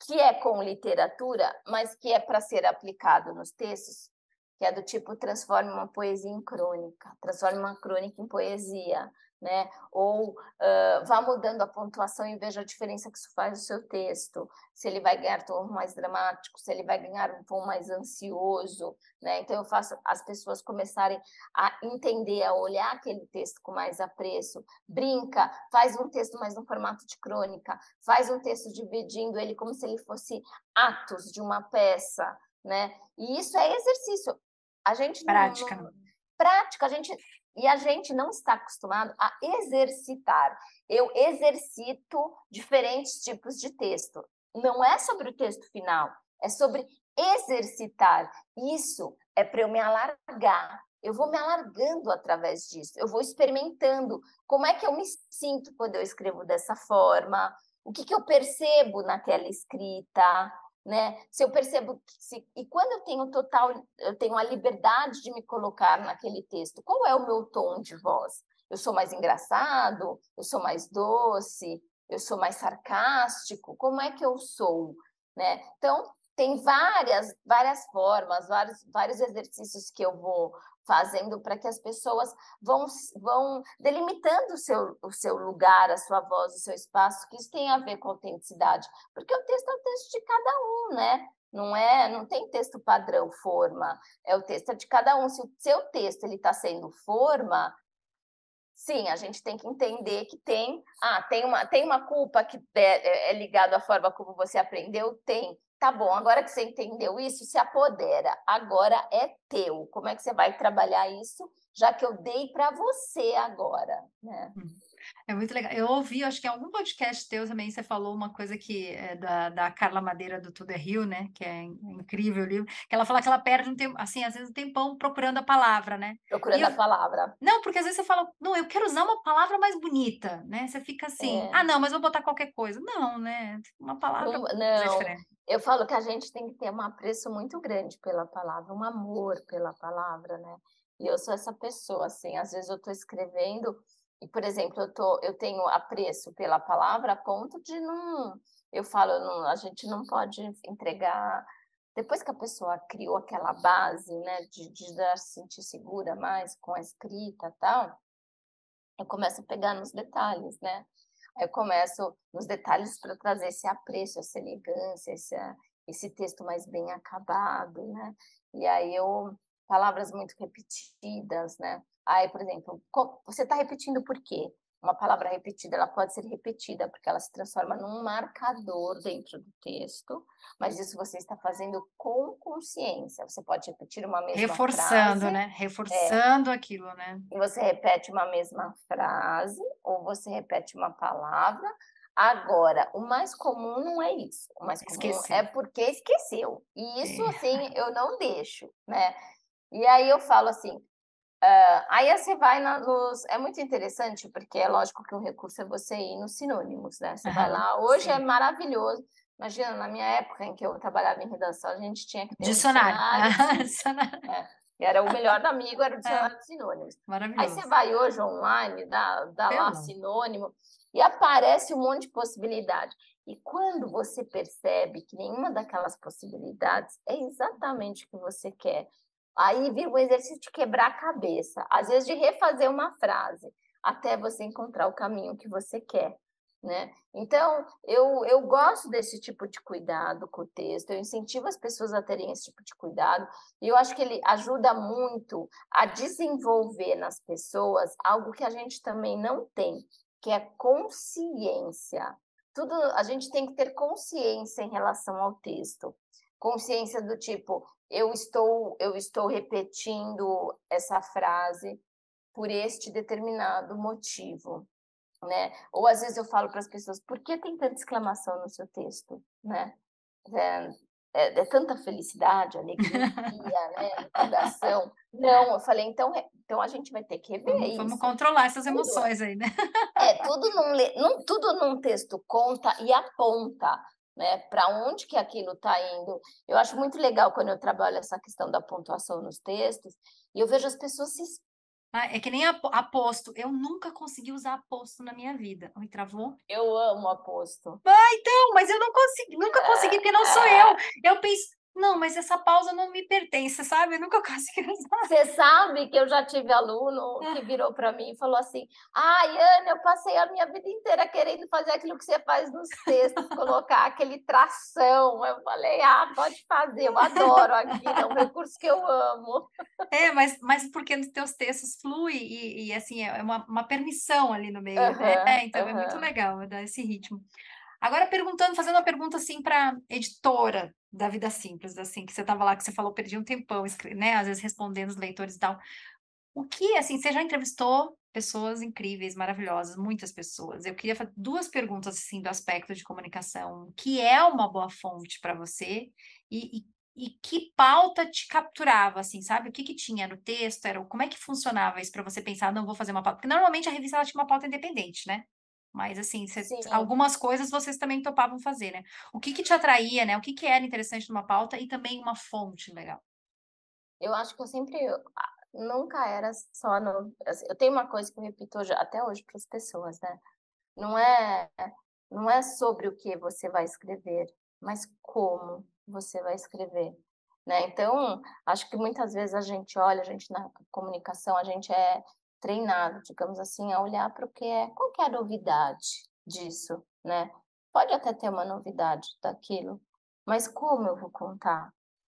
que é com literatura, mas que é para ser aplicado nos textos, que é do tipo transforme uma poesia em crônica, transforme uma crônica em poesia, né? Ou uh, vá mudando a pontuação e veja a diferença que isso faz no seu texto. Se ele vai ganhar tom mais dramático, se ele vai ganhar um tom mais ansioso, né? Então eu faço as pessoas começarem a entender, a olhar aquele texto com mais apreço. Brinca, faz um texto mais no formato de crônica, faz um texto dividindo ele como se ele fosse atos de uma peça, né? E isso é exercício. A gente prática. Não, prática, a gente e a gente não está acostumado a exercitar. Eu exercito diferentes tipos de texto. Não é sobre o texto final, é sobre exercitar. Isso é para eu me alargar. Eu vou me alargando através disso. Eu vou experimentando como é que eu me sinto quando eu escrevo dessa forma, o que, que eu percebo naquela escrita, né? Se eu percebo que se, e quando eu tenho total, eu tenho a liberdade de me colocar naquele texto, qual é o meu tom de voz? Eu sou mais engraçado, eu sou mais doce, eu sou mais sarcástico, como é que eu sou, né? Então, tem várias várias formas, vários vários exercícios que eu vou fazendo para que as pessoas vão, vão delimitando o seu, o seu lugar, a sua voz, o seu espaço, que isso tem a ver com autenticidade, porque o texto é o texto de cada um, né? Não é, não tem texto padrão forma, é o texto de cada um. Se o seu texto ele está sendo forma, sim, a gente tem que entender que tem, ah, tem uma, tem uma culpa que é, é ligado à forma como você aprendeu, tem, Tá bom, agora que você entendeu isso, se apodera. Agora é teu. Como é que você vai trabalhar isso, já que eu dei para você agora, né? Hum. É muito legal. Eu ouvi, acho que em algum podcast teu também você falou uma coisa que é da, da Carla Madeira do Tudo é Rio, né? Que é incrível o livro. Que ela fala que ela perde um tempo, assim, às vezes um tempão procurando a palavra, né? Procurando eu, a palavra. Não, porque às vezes você fala, não, eu quero usar uma palavra mais bonita, né? Você fica assim, é. ah, não, mas vou botar qualquer coisa. Não, né? Uma palavra. Não, não. Eu falo que a gente tem que ter um apreço muito grande pela palavra, um amor pela palavra, né? E eu sou essa pessoa, assim, às vezes eu estou escrevendo e, por exemplo, eu, tô, eu tenho apreço pela palavra a ponto de não. Eu falo, não, a gente não pode entregar. Depois que a pessoa criou aquela base, né, de, de se sentir segura mais com a escrita tal, eu começo a pegar nos detalhes, né? Eu começo nos detalhes para trazer esse apreço, essa elegância, esse, esse texto mais bem acabado, né? E aí eu palavras muito repetidas, né? Aí, por exemplo, você está repetindo por quê? Uma palavra repetida, ela pode ser repetida porque ela se transforma num marcador dentro do texto, mas isso você está fazendo com consciência. Você pode repetir uma mesma Reforçando, frase, né? Reforçando é, aquilo, né? E você repete uma mesma frase ou você repete uma palavra. Agora, o mais comum não é isso. O mais comum Esqueci. é porque esqueceu. E isso, é. assim, eu não deixo, né? E aí eu falo assim, uh, aí você vai na, nos... É muito interessante, porque é lógico que o recurso é você ir nos sinônimos, né? Você uhum, vai lá, hoje é sim. é maravilhoso. Imagina, na minha época em que eu trabalhava em redação, a gente tinha que ter dicionário. Um dicionário. é. Era o melhor amigo, era o é. dicionário é. de sinônimos. Maravilhoso. Aí você vai hoje online, dá, dá lá sinônimo, e aparece um monte de possibilidade. E quando você percebe que nenhuma daquelas possibilidades é exatamente o que você quer, Aí vira um exercício de quebrar a cabeça, às vezes de refazer uma frase, até você encontrar o caminho que você quer. Né? Então, eu, eu gosto desse tipo de cuidado com o texto, eu incentivo as pessoas a terem esse tipo de cuidado, e eu acho que ele ajuda muito a desenvolver nas pessoas algo que a gente também não tem, que é consciência. Tudo a gente tem que ter consciência em relação ao texto. Consciência do tipo, eu estou, eu estou repetindo essa frase por este determinado motivo, né? Ou às vezes eu falo para as pessoas, por que tem tanta exclamação no seu texto, né? É, é, é tanta felicidade, alegria, né? Empolgação. Não, eu falei, então, então a gente vai ter que rever vamos, isso. Vamos controlar essas emoções aí, né? É, tudo num, num, tudo num texto conta e aponta né? Para onde que aquilo está indo? Eu acho muito legal quando eu trabalho essa questão da pontuação nos textos e eu vejo as pessoas se ah, é que nem aposto. Eu nunca consegui usar aposto na minha vida. Oi, travou? Eu amo aposto. Ah, então, mas eu não consegui, nunca consegui, porque não sou eu. Eu penso, não, mas essa pausa não me pertence, sabe? Eu nunca consegui Você sabe que eu já tive aluno que virou para mim e falou assim: ai, Ana, eu passei a minha vida inteira querendo fazer aquilo que você faz nos textos, colocar aquele tração. Eu falei: ah, pode fazer, eu adoro aquilo, é um recurso que eu amo. É, mas, mas porque nos teus textos flui e, e assim, é uma, uma permissão ali no meio, uhum, né? Então uhum. é muito legal dar esse ritmo. Agora perguntando, fazendo uma pergunta assim para editora da Vida Simples, assim, que você estava lá, que você falou, perdi um tempão, né, às vezes respondendo os leitores e tal. O que, assim, você já entrevistou pessoas incríveis, maravilhosas, muitas pessoas. Eu queria fazer duas perguntas, assim, do aspecto de comunicação. O que é uma boa fonte para você e, e, e, que pauta te capturava, assim, sabe? O que que tinha no texto? Era, como é que funcionava isso para você pensar, não vou fazer uma pauta? Porque normalmente a revista ela tinha uma pauta independente, né? Mas, assim, cê, algumas coisas vocês também topavam fazer, né? O que que te atraía, né? O que que era interessante numa pauta e também uma fonte legal? Eu acho que eu sempre, nunca era só no... Assim, eu tenho uma coisa que eu repito hoje, até hoje para as pessoas, né? Não é, não é sobre o que você vai escrever, mas como você vai escrever. Né? Então, acho que muitas vezes a gente olha, a gente na comunicação, a gente é treinado, digamos assim, a olhar para o que é, qual que é a novidade disso, né? Pode até ter uma novidade daquilo, mas como eu vou contar?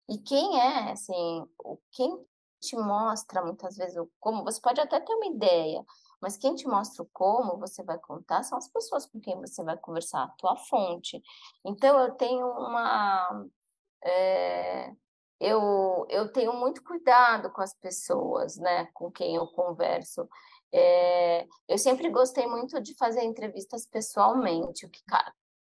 E quem é, assim, quem te mostra muitas vezes o como, você pode até ter uma ideia, mas quem te mostra o como você vai contar são as pessoas com quem você vai conversar, a tua fonte. Então, eu tenho uma. É, eu, eu tenho muito cuidado com as pessoas, né, com quem eu converso. É, eu sempre gostei muito de fazer entrevistas pessoalmente, o que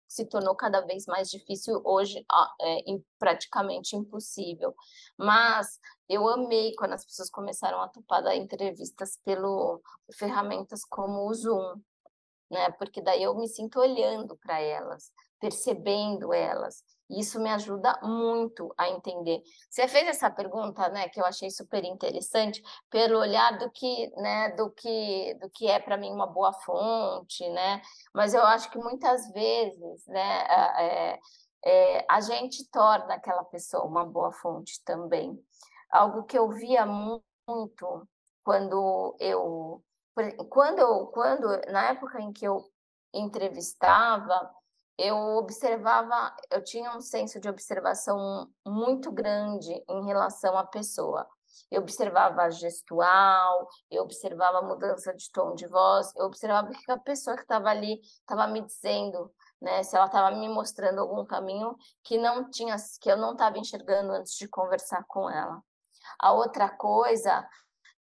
se tornou cada vez mais difícil hoje, é, praticamente impossível. Mas eu amei quando as pessoas começaram a topar dar entrevistas pelo ferramentas como o Zoom, né? Porque daí eu me sinto olhando para elas, percebendo elas. Isso me ajuda muito a entender. Você fez essa pergunta, né, que eu achei super interessante, pelo olhar do que, né, do que, do que é para mim uma boa fonte, né? Mas eu acho que muitas vezes, né, é, é, a gente torna aquela pessoa uma boa fonte também. Algo que eu via muito quando eu, quando eu, quando na época em que eu entrevistava eu observava, eu tinha um senso de observação muito grande em relação à pessoa. Eu observava a gestual, eu observava a mudança de tom de voz, eu observava o que a pessoa que estava ali estava me dizendo, né? Se ela estava me mostrando algum caminho que não tinha, que eu não estava enxergando antes de conversar com ela. A outra coisa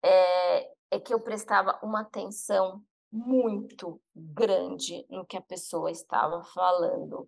é, é que eu prestava uma atenção muito grande no que a pessoa estava falando.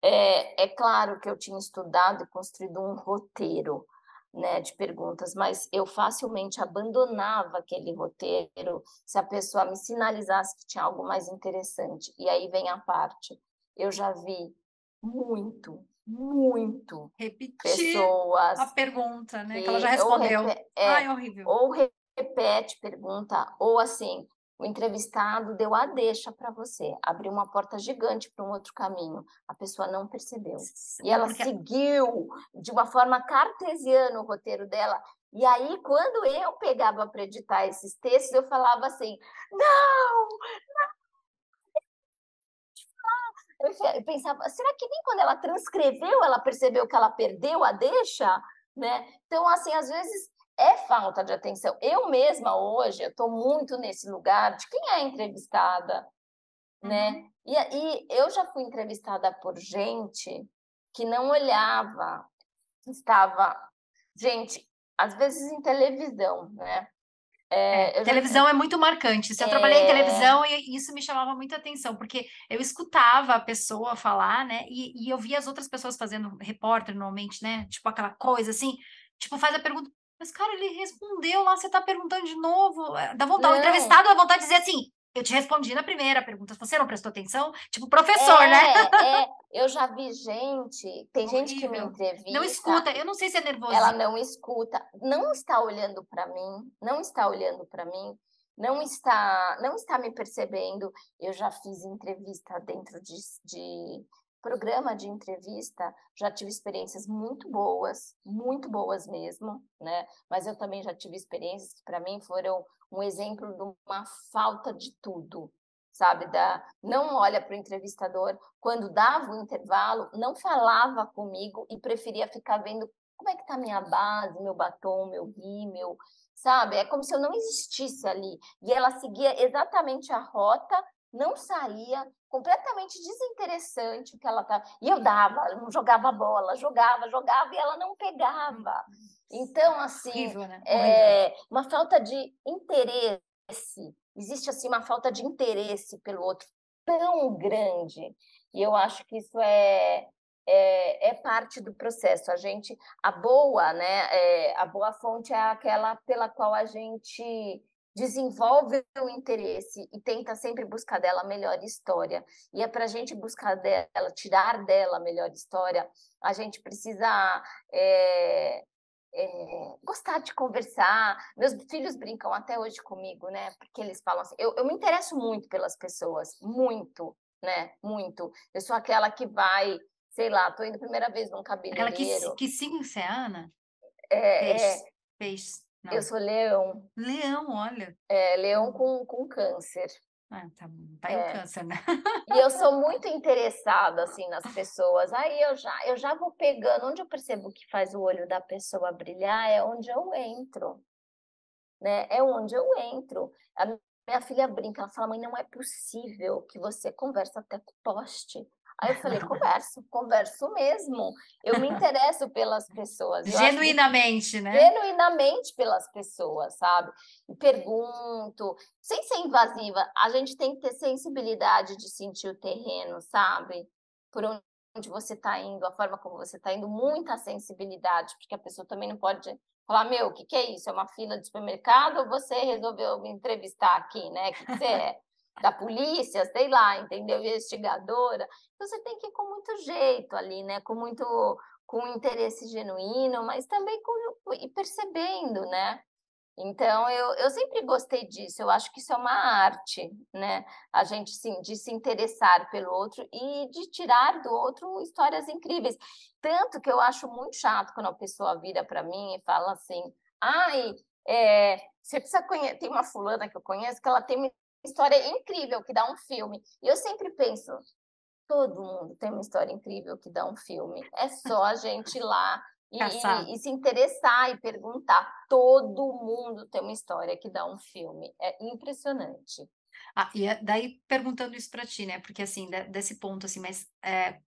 É, é claro que eu tinha estudado e construído um roteiro né, de perguntas, mas eu facilmente abandonava aquele roteiro se a pessoa me sinalizasse que tinha algo mais interessante. E aí vem a parte. Eu já vi muito, muito Repetir pessoas a pergunta, né? Que, que ela já respondeu. É, Ai, horrível. Ou repete pergunta, ou assim, o entrevistado deu a deixa para você, abriu uma porta gigante para um outro caminho. A pessoa não percebeu. E ela Porque... seguiu de uma forma cartesiana o roteiro dela. E aí, quando eu pegava para editar esses textos, eu falava assim: não, não. Eu pensava, será que nem quando ela transcreveu ela percebeu que ela perdeu a deixa? Né? Então, assim, às vezes é falta de atenção. Eu mesma hoje, eu estou muito nesse lugar de quem é entrevistada, né? uhum. né? E, e eu já fui entrevistada por gente que não olhava, estava, gente, às vezes em televisão, né? É, é, televisão já... é muito marcante. Se eu é... trabalhei em televisão e isso me chamava muita atenção, porque eu escutava a pessoa falar, né? E, e eu via as outras pessoas fazendo repórter normalmente, né? Tipo aquela coisa assim, tipo, faz a pergunta, mas, cara, ele respondeu lá, você tá perguntando de novo. É, dá vontade, o entrevistado dá vontade de dizer assim: eu te respondi na primeira pergunta, você não prestou atenção? Tipo, professor, é, né? É, eu já vi gente, tem Horrível. gente que me entrevista. Não escuta, eu não sei se é nervoso. Ela não escuta, não está olhando para mim, não está olhando para mim, não está, não está me percebendo. Eu já fiz entrevista dentro de, de programa de entrevista, já tive experiências muito boas, muito boas mesmo, né? Mas eu também já tive experiências que para mim foram um exemplo de uma falta de tudo, sabe? Da não olha para o entrevistador quando dava o intervalo, não falava comigo e preferia ficar vendo como é que tá minha base, meu batom, meu rímel, sabe? É como se eu não existisse ali. E ela seguia exatamente a rota, não saía, completamente desinteressante o que ela estava. E eu dava, jogava bola, jogava, jogava e ela não pegava. Então, assim, Horrível, né? é uma falta de interesse. Existe assim uma falta de interesse pelo outro tão grande. E eu acho que isso é é, é, parte do processo. A gente, a boa, né? É, a boa fonte é aquela pela qual a gente desenvolve o interesse e tenta sempre buscar dela a melhor história. E é para a gente buscar dela, tirar dela a melhor história, a gente precisa é, é, gostar de conversar. Meus filhos brincam até hoje comigo, né? Porque eles falam assim: eu, eu me interesso muito pelas pessoas, muito, né? Muito. Eu sou aquela que vai sei lá, tô indo a primeira vez num cabeleireiro. Aquela que, que signo você é, Ana? É, Peixe. É, Peixe. Não. Eu sou leão. Leão, olha. É, leão com, com câncer. Ah, tá. Tá é. câncer, né? E eu sou muito interessada, assim, nas pessoas. Aí eu já, eu já vou pegando. Onde eu percebo que faz o olho da pessoa brilhar é onde eu entro. Né? É onde eu entro. A minha filha brinca, ela fala, mãe, não é possível que você conversa até com poste. Aí eu falei, converso, converso mesmo. Eu me interesso pelas pessoas. Eu genuinamente, né? Genuinamente pelas pessoas, sabe? E pergunto, sem ser invasiva, a gente tem que ter sensibilidade de sentir o terreno, sabe? Por onde você está indo, a forma como você está indo, muita sensibilidade, porque a pessoa também não pode falar, meu, o que, que é isso? É uma fila de supermercado ou você resolveu me entrevistar aqui, né? O que, que você é? da polícia, sei lá, entendeu? Investigadora. Então, você tem que ir com muito jeito ali, né? Com muito com interesse genuíno, mas também com, e percebendo, né? Então, eu, eu sempre gostei disso, eu acho que isso é uma arte, né? A gente, sim, de se interessar pelo outro e de tirar do outro histórias incríveis. Tanto que eu acho muito chato quando a pessoa vira para mim e fala assim: ai, é, você precisa conhecer. Tem uma fulana que eu conheço que ela tem história incrível que dá um filme. E eu sempre penso, todo mundo tem uma história incrível que dá um filme. É só a gente ir lá e, e, e, se interessar e perguntar. Todo mundo tem uma história que dá um filme. É impressionante. Ah, e é, daí perguntando isso para ti, né? Porque assim, desse ponto, assim, mas é,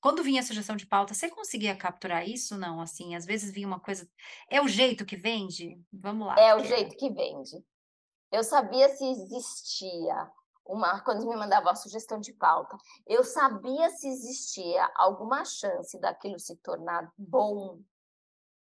quando vinha a sugestão de pauta, você conseguia capturar isso? Não, assim, às vezes vinha uma coisa. É o jeito que vende? Vamos lá. É o jeito que vende. Eu sabia se existia uma, quando me mandava a sugestão de pauta, eu sabia se existia alguma chance daquilo se tornar bom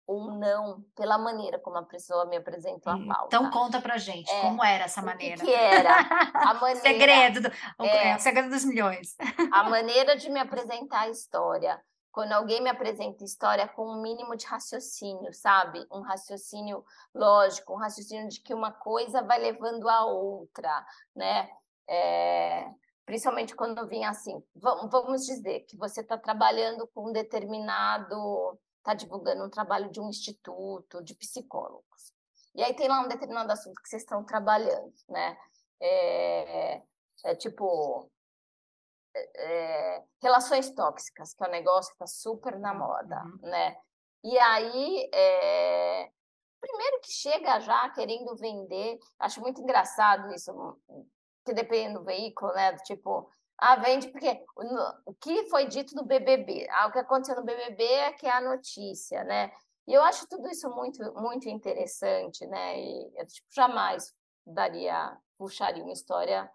ou não, pela maneira como a pessoa me apresentou a hum, pauta. Então conta pra gente, é, como era essa maneira? O que, que era? A maneira, segredo, do, é, o segredo dos milhões. A maneira de me apresentar a história, quando alguém me apresenta história com um mínimo de raciocínio, sabe? Um raciocínio lógico, um raciocínio de que uma coisa vai levando a outra, né? É, principalmente quando vinha assim, vamos dizer que você está trabalhando com um determinado, está divulgando um trabalho de um instituto de psicólogos. E aí tem lá um determinado assunto que vocês estão trabalhando, né? É, é tipo é, relações tóxicas, que é um negócio que está super na moda, uhum. né? E aí, é, primeiro que chega já querendo vender, acho muito engraçado isso, que depende do veículo, né? Tipo, ah, vende porque o, o que foi dito no BBB, ah, o que aconteceu no BBB é que é a notícia, né? E eu acho tudo isso muito, muito interessante, né? E eu tipo, jamais daria, puxaria uma história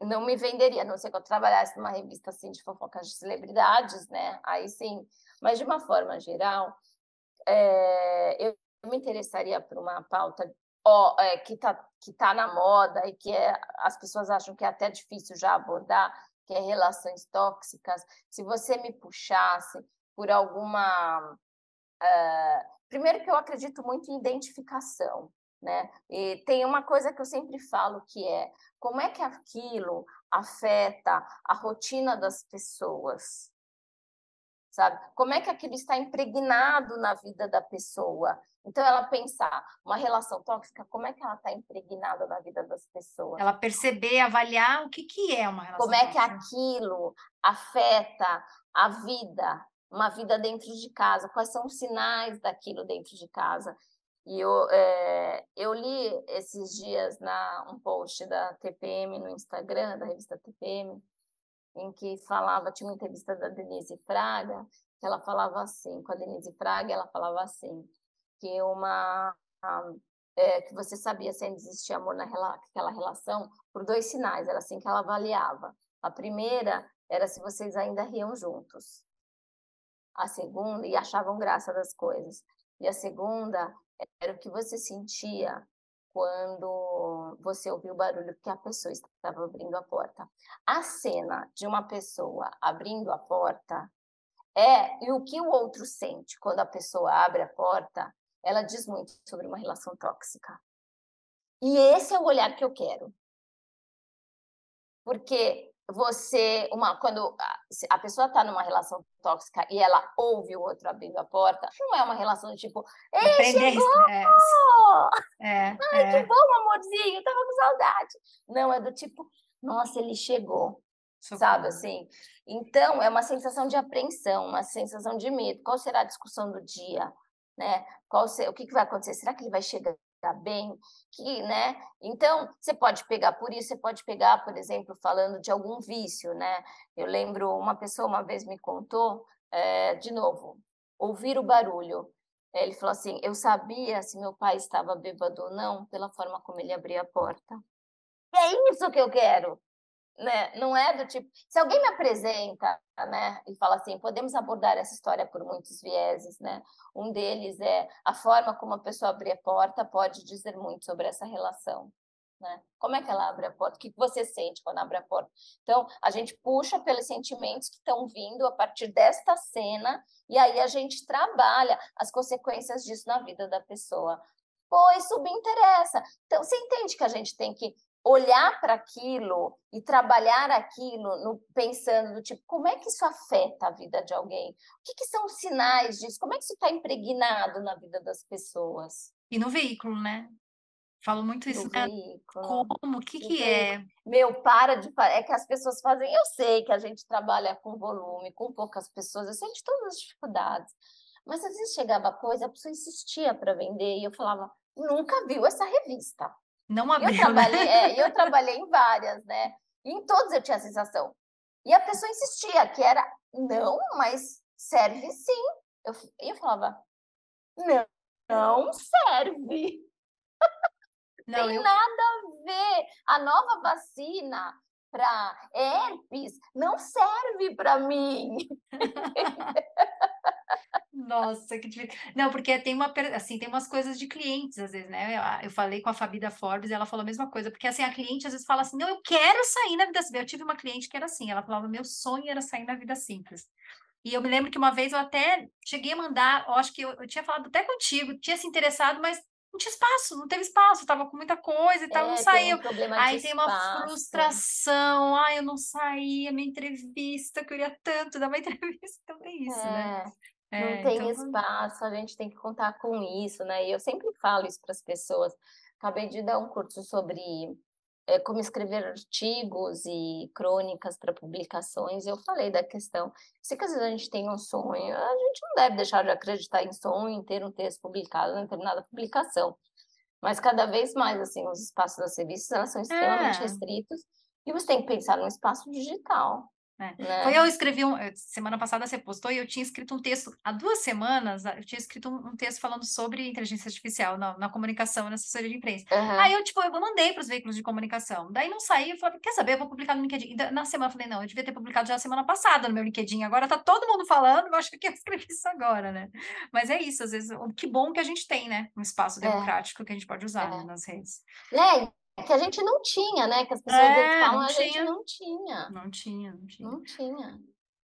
não me venderia, a não ser que eu trabalhasse numa revista assim de fofocas de celebridades, né? Aí sim. Mas de uma forma geral, é, eu me interessaria por uma pauta ó, é, que está que tá na moda e que é, as pessoas acham que é até difícil já abordar, que é relações tóxicas. Se você me puxasse por alguma. Uh, primeiro que eu acredito muito em identificação, né? E tem uma coisa que eu sempre falo que é como é que aquilo afeta a rotina das pessoas, sabe? Como é que aquilo está impregnado na vida da pessoa? Então, ela pensar uma relação tóxica, como é que ela está impregnada na vida das pessoas? Ela perceber, avaliar o que, que é uma relação Como é que tóxica. aquilo afeta a vida, uma vida dentro de casa? Quais são os sinais daquilo dentro de casa? E eu, é, eu li esses dias na, um post da TPM no Instagram, da revista TPM, em que falava, tinha uma entrevista da Denise Fraga, que ela falava assim, com a Denise Fraga, ela falava assim, que uma é, que você sabia se ainda existia amor naquela relação por dois sinais, era assim que ela avaliava. A primeira era se vocês ainda riam juntos. A segunda, e achavam graça das coisas. E a segunda era o que você sentia quando você ouviu o barulho que a pessoa estava abrindo a porta. A cena de uma pessoa abrindo a porta é e o que o outro sente quando a pessoa abre a porta, ela diz muito sobre uma relação tóxica. E esse é o olhar que eu quero. Porque você, uma, quando a pessoa está numa relação tóxica e ela ouve o outro abrindo a porta, não é uma relação do tipo, ei, chegou! É, é, Ai, é. que bom, amorzinho, tava com saudade. Não, é do tipo, nossa, ele chegou, Socorro. sabe assim? Então, é uma sensação de apreensão, uma sensação de medo. Qual será a discussão do dia? Né? Qual o que, que vai acontecer? Será que ele vai chegar bem, que, né? Então, você pode pegar por isso, você pode pegar, por exemplo, falando de algum vício, né? Eu lembro uma pessoa uma vez me contou, é, de novo, ouvir o barulho. Ele falou assim: eu sabia se meu pai estava bêbado ou não pela forma como ele abria a porta. É isso que eu quero né? Não é do tipo, se alguém me apresenta, né, e fala assim, podemos abordar essa história por muitos vieses, né? Um deles é a forma como a pessoa abre a porta pode dizer muito sobre essa relação, né? Como é que ela abre a porta? O que você sente quando abre a porta? Então, a gente puxa pelos sentimentos que estão vindo a partir desta cena e aí a gente trabalha as consequências disso na vida da pessoa. Pois subinteressa. Então, você entende que a gente tem que olhar para aquilo e trabalhar aquilo no, pensando do tipo, como é que isso afeta a vida de alguém? O que, que são os sinais disso? Como é que isso está impregnado na vida das pessoas? E no veículo, né? Falo muito isso, né? Veículo. Como? O que, que é? Meu, para de. É que as pessoas fazem. Eu sei que a gente trabalha com volume, com poucas pessoas, eu sei de todas as dificuldades. Mas às vezes chegava coisa, a pessoa insistia para vender, e eu falava, nunca viu essa revista. Não abriu, eu trabalhei, né? é, eu trabalhei em várias, né? E em todas eu tinha a sensação. E a pessoa insistia que era, não, mas serve sim. Eu, eu falava, não, não serve. Não, Tem eu... nada a ver. A nova vacina para herpes não serve para mim. Nossa, que difícil. Não, porque tem uma, assim, tem umas coisas de clientes, às vezes, né? Eu, falei com a Fabi da Forbes e ela falou a mesma coisa, porque assim, a cliente às vezes fala assim: não, eu quero sair na vida simples. Eu tive uma cliente que era assim, ela falava: meu sonho era sair na vida simples. E eu me lembro que uma vez eu até cheguei a mandar, eu acho que eu, eu tinha falado até contigo, tinha se interessado, mas não tinha espaço, não teve espaço, tava com muita coisa e tal, é, não saiu. Um Aí tem uma frustração, ai, eu não saí, a minha entrevista, eu queria tanto dar uma entrevista, então tem isso, né? é. né? É, não tem então... espaço, a gente tem que contar com isso, né? E eu sempre falo isso para as pessoas. Acabei de dar um curso sobre é, como escrever artigos e crônicas para publicações. E eu falei da questão. Se às vezes a gente tem um sonho, a gente não deve deixar de acreditar em sonho, em ter um texto publicado em determinada publicação. Mas cada vez mais, assim, os espaços das revistas elas são extremamente é. restritos e você tem que pensar no espaço digital. Né? Foi eu escrevi um, eh, semana passada você postou e eu tinha escrito um texto há duas semanas eu tinha escrito um, um texto falando sobre inteligência artificial na, na comunicação na assessoria de imprensa uhum. aí eu tipo eu mandei para os veículos de comunicação daí não saiu eu falei quer saber eu vou publicar no LinkedIn na semana eu falei não eu devia ter publicado já semana passada no meu LinkedIn agora tá todo mundo falando eu acho que eu escrevi isso agora né mas é isso às vezes que bom que a gente tem né um espaço é. democrático é. que a gente pode usar é. né, nas redes é que a gente não tinha, né? Que as pessoas é, falam, a tinha. gente não tinha. Não tinha, não tinha. Não tinha.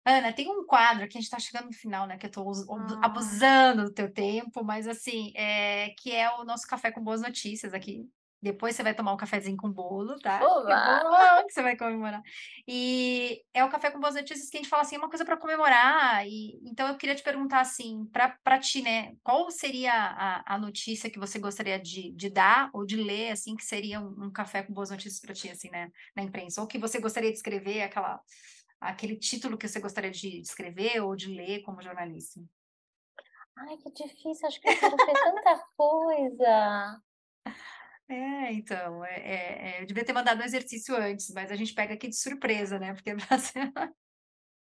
Ana, tem um quadro que a gente está chegando no final, né? Que eu estou ah. abusando do teu tempo, mas assim, é, que é o nosso café com boas notícias aqui. Depois você vai tomar um cafezinho com bolo, tá? Olá. É que você vai comemorar. E é o café com boas notícias que a gente fala assim, é uma coisa para comemorar. E então eu queria te perguntar assim, para ti, né? Qual seria a, a notícia que você gostaria de, de dar ou de ler, assim, que seria um, um café com boas notícias para ti, assim, né? Na imprensa, ou que você gostaria de escrever, aquela aquele título que você gostaria de escrever ou de ler como jornalista? Ai, que difícil, acho que eu quero ter tanta coisa. É, então, é, é, eu devia ter mandado um exercício antes, mas a gente pega aqui de surpresa, né? Porque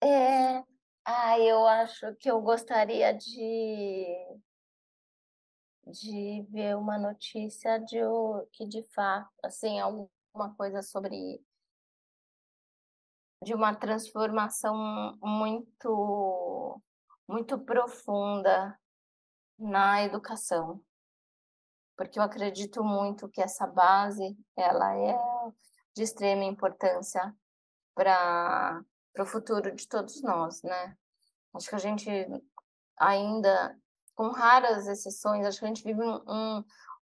É, ah, eu acho que eu gostaria de, de ver uma notícia de que de fato, assim, alguma coisa sobre de uma transformação muito muito profunda na educação porque eu acredito muito que essa base ela é de extrema importância para o futuro de todos nós, né? Acho que a gente ainda, com raras exceções, acho que a gente vive um, um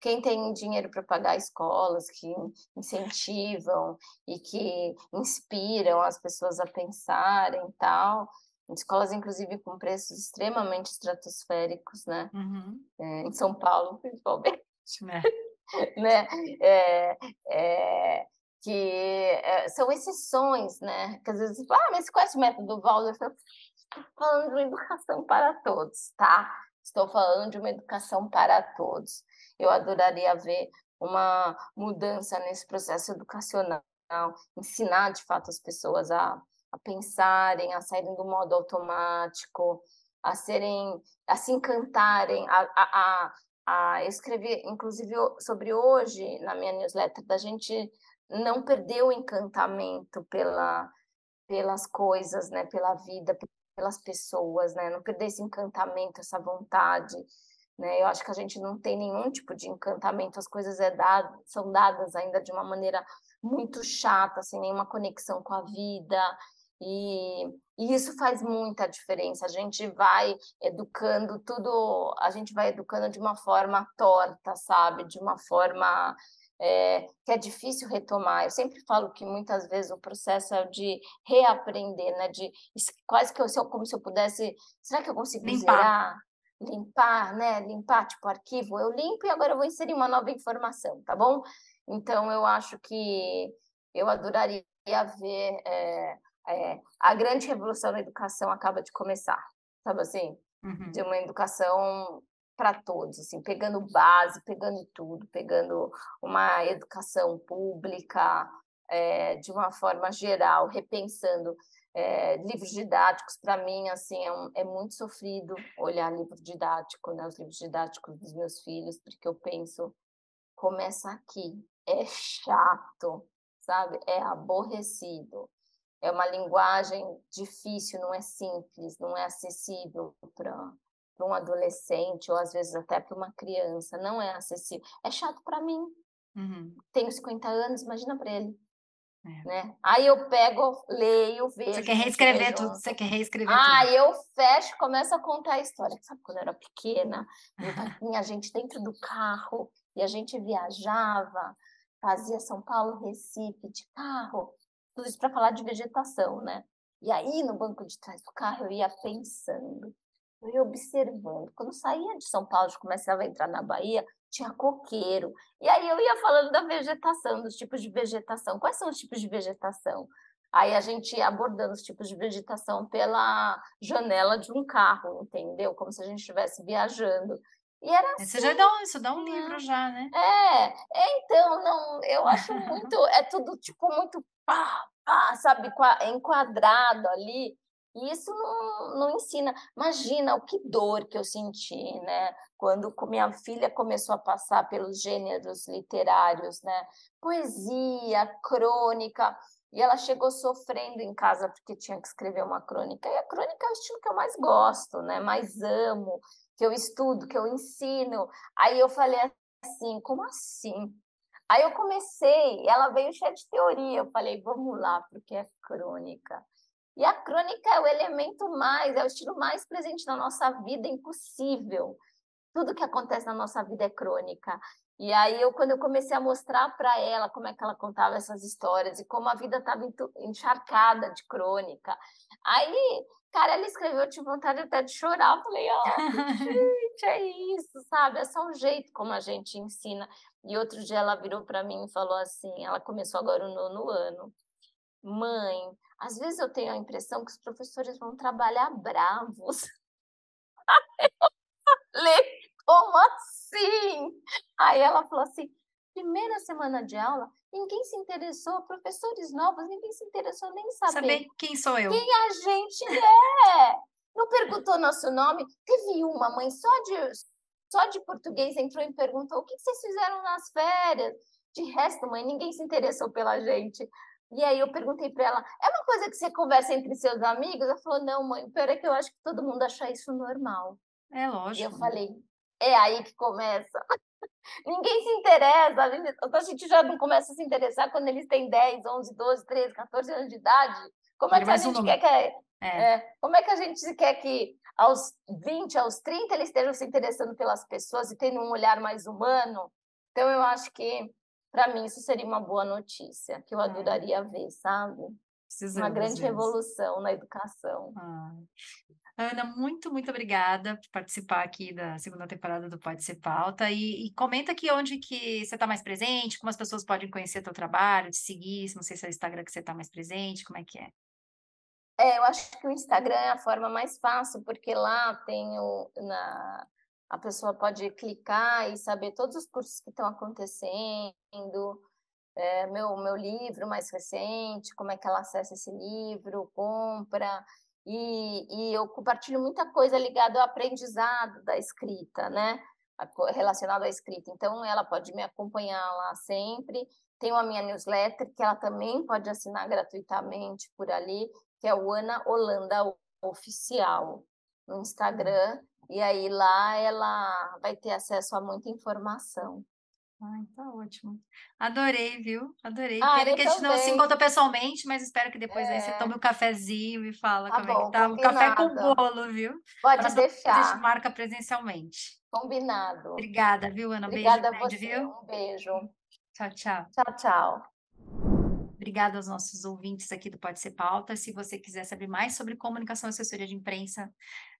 quem tem dinheiro para pagar escolas que incentivam e que inspiram as pessoas a pensarem e tal, escolas inclusive com preços extremamente estratosféricos, né? Uhum. É, em São Paulo, principalmente né? né? É, é, que é, são exceções, né? Que às vezes, ah, mas qual é o método Waldorf? Estou falando de uma educação para todos, tá? Estou falando de uma educação para todos. Eu adoraria ver uma mudança nesse processo educacional, ensinar de fato as pessoas a, a pensarem, a saírem do modo automático, a serem, a se encantarem, a, a, ah, eu escrevi, inclusive, sobre hoje, na minha newsletter, da gente não perder o encantamento pela, pelas coisas, né? Pela vida, pelas pessoas, né? Não perder esse encantamento, essa vontade, né? Eu acho que a gente não tem nenhum tipo de encantamento, as coisas é dado, são dadas ainda de uma maneira muito chata, sem nenhuma conexão com a vida, e, e, isso faz muita diferença. A gente vai educando tudo, a gente vai educando de uma forma torta, sabe? De uma forma é, que é difícil retomar. Eu sempre falo que muitas vezes o processo é de reaprender, né? De quase que eu, como se eu pudesse. Será que eu consigo limpar? Zerar? Limpar, né? Limpar, tipo, arquivo. Eu limpo e agora eu vou inserir uma nova informação, tá bom? Então, eu acho que eu adoraria ver. É, é, a grande revolução na educação acaba de começar, sabe assim? Uhum. De uma educação para todos, assim, pegando base, pegando tudo, pegando uma educação pública é, de uma forma geral, repensando é, livros didáticos. Para mim, assim, é, um, é, muito sofrido olhar livro didático, né, os livros didáticos dos meus filhos, porque eu penso, começa aqui, é chato, sabe? É aborrecido é uma linguagem difícil, não é simples, não é acessível para um adolescente ou às vezes até para uma criança, não é acessível. É chato para mim. Uhum. Tenho 50 anos, imagina para ele. É. Né? Aí eu pego, leio, vejo. Você quer reescrever tudo, você quer reescrever ah, tudo. eu fecho, começo a contar a história. Sabe quando eu era pequena, tinha gente dentro do carro e a gente viajava, fazia São Paulo, Recife de carro tudo isso para falar de vegetação, né? E aí, no banco de trás do carro, eu ia pensando, eu ia observando. Quando saía de São Paulo, começava a entrar na Bahia, tinha coqueiro. E aí eu ia falando da vegetação, dos tipos de vegetação. Quais são os tipos de vegetação? Aí a gente ia abordando os tipos de vegetação pela janela de um carro, entendeu? Como se a gente estivesse viajando. E era assim. Você já dá um, isso dá um né? livro já, né? É, é, então, não, eu acho muito, é tudo tipo muito pá, pá, sabe, enquadrado ali. E isso não, não ensina. Imagina o que dor que eu senti, né? Quando minha filha começou a passar pelos gêneros literários, né? Poesia, crônica. E ela chegou sofrendo em casa porque tinha que escrever uma crônica. E a crônica é o estilo que eu mais gosto, né? Mais amo, que eu estudo, que eu ensino. Aí eu falei assim, como assim? Aí eu comecei, ela veio cheia de teoria, eu falei, vamos lá, porque é crônica. E a crônica é o elemento mais, é o estilo mais presente na nossa vida, impossível. Tudo que acontece na nossa vida é crônica. E aí, eu, quando eu comecei a mostrar para ela como é que ela contava essas histórias e como a vida estava encharcada de crônica, aí, cara, ela escreveu, eu tive vontade até de chorar. Eu falei, ó, oh, gente, é isso, sabe? É só um jeito como a gente ensina. E outro dia ela virou para mim e falou assim: ela começou agora o nono ano. Mãe, às vezes eu tenho a impressão que os professores vão trabalhar bravos. eu falei, como assim? Aí ela falou assim: primeira semana de aula, ninguém se interessou, professores novos, ninguém se interessou nem saber. Saber quem sou eu. Quem a gente é. Não perguntou nosso nome. Teve uma mãe só de, só de português entrou e perguntou: o que vocês fizeram nas férias? De resto, mãe, ninguém se interessou pela gente. E aí eu perguntei para ela: é uma coisa que você conversa entre seus amigos? Ela falou: não, mãe, pior é que eu acho que todo mundo acha isso normal. É lógico. E eu falei: é aí que começa. Ninguém se interessa, a gente, a gente já não começa a se interessar quando eles têm 10, 11, 12, 13, 14 anos de idade. Como é que a gente quer que. É, é. como é que a gente quer que aos 20, aos 30 eles estejam se interessando pelas pessoas e tendo um olhar mais humano? Então, eu acho que, para mim, isso seria uma boa notícia, que eu é. adoraria ver, sabe? Precisamos uma grande revolução na educação. Ana, muito, muito obrigada por participar aqui da segunda temporada do Pode Ser Pauta. E, e comenta aqui onde que você está mais presente, como as pessoas podem conhecer teu trabalho, te seguir, não sei se é o Instagram que você está mais presente, como é que é? É, eu acho que o Instagram é a forma mais fácil, porque lá tem o, na, a pessoa pode clicar e saber todos os cursos que estão acontecendo, é, meu, meu livro mais recente, como é que ela acessa esse livro, compra, e, e eu compartilho muita coisa ligada ao aprendizado da escrita, né? Relacionado à escrita. Então, ela pode me acompanhar lá sempre. Tenho a minha newsletter, que ela também pode assinar gratuitamente por ali, que é o Ana Holanda Oficial, no Instagram. E aí lá ela vai ter acesso a muita informação. Ai, tá ótimo. Adorei, viu? Adorei. Ah, Pena que a gente não se encontra pessoalmente, mas espero que depois é. aí você tome um cafezinho e fala tá como bom, é que tá. Um café com bolo, viu? Pode deixar. A gente marca presencialmente. Combinado. Obrigada, viu, Ana? Obrigada beijo, a você. viu? Um beijo. Tchau, tchau. Tchau, tchau. Obrigada aos nossos ouvintes aqui do Pode Ser Pauta. Se você quiser saber mais sobre comunicação e assessoria de imprensa,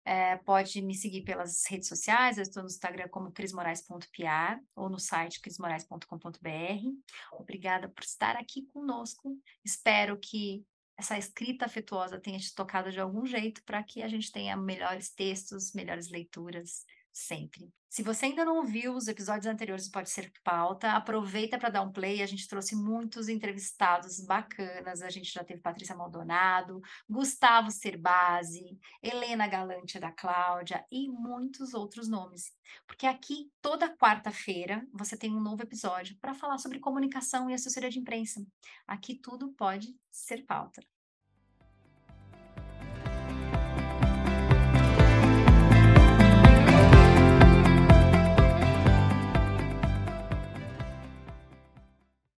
é, pode me seguir pelas redes sociais. Eu estou no Instagram como crismorais.piar ou no site crismorais.com.br. Obrigada por estar aqui conosco. Espero que essa escrita afetuosa tenha te tocado de algum jeito para que a gente tenha melhores textos, melhores leituras sempre. Se você ainda não ouviu os episódios anteriores do Pode Ser Pauta, aproveita para dar um play. A gente trouxe muitos entrevistados bacanas. A gente já teve Patrícia Maldonado, Gustavo Cerbasi, Helena Galante da Cláudia e muitos outros nomes. Porque aqui, toda quarta-feira, você tem um novo episódio para falar sobre comunicação e assessoria de imprensa. Aqui tudo pode ser pauta.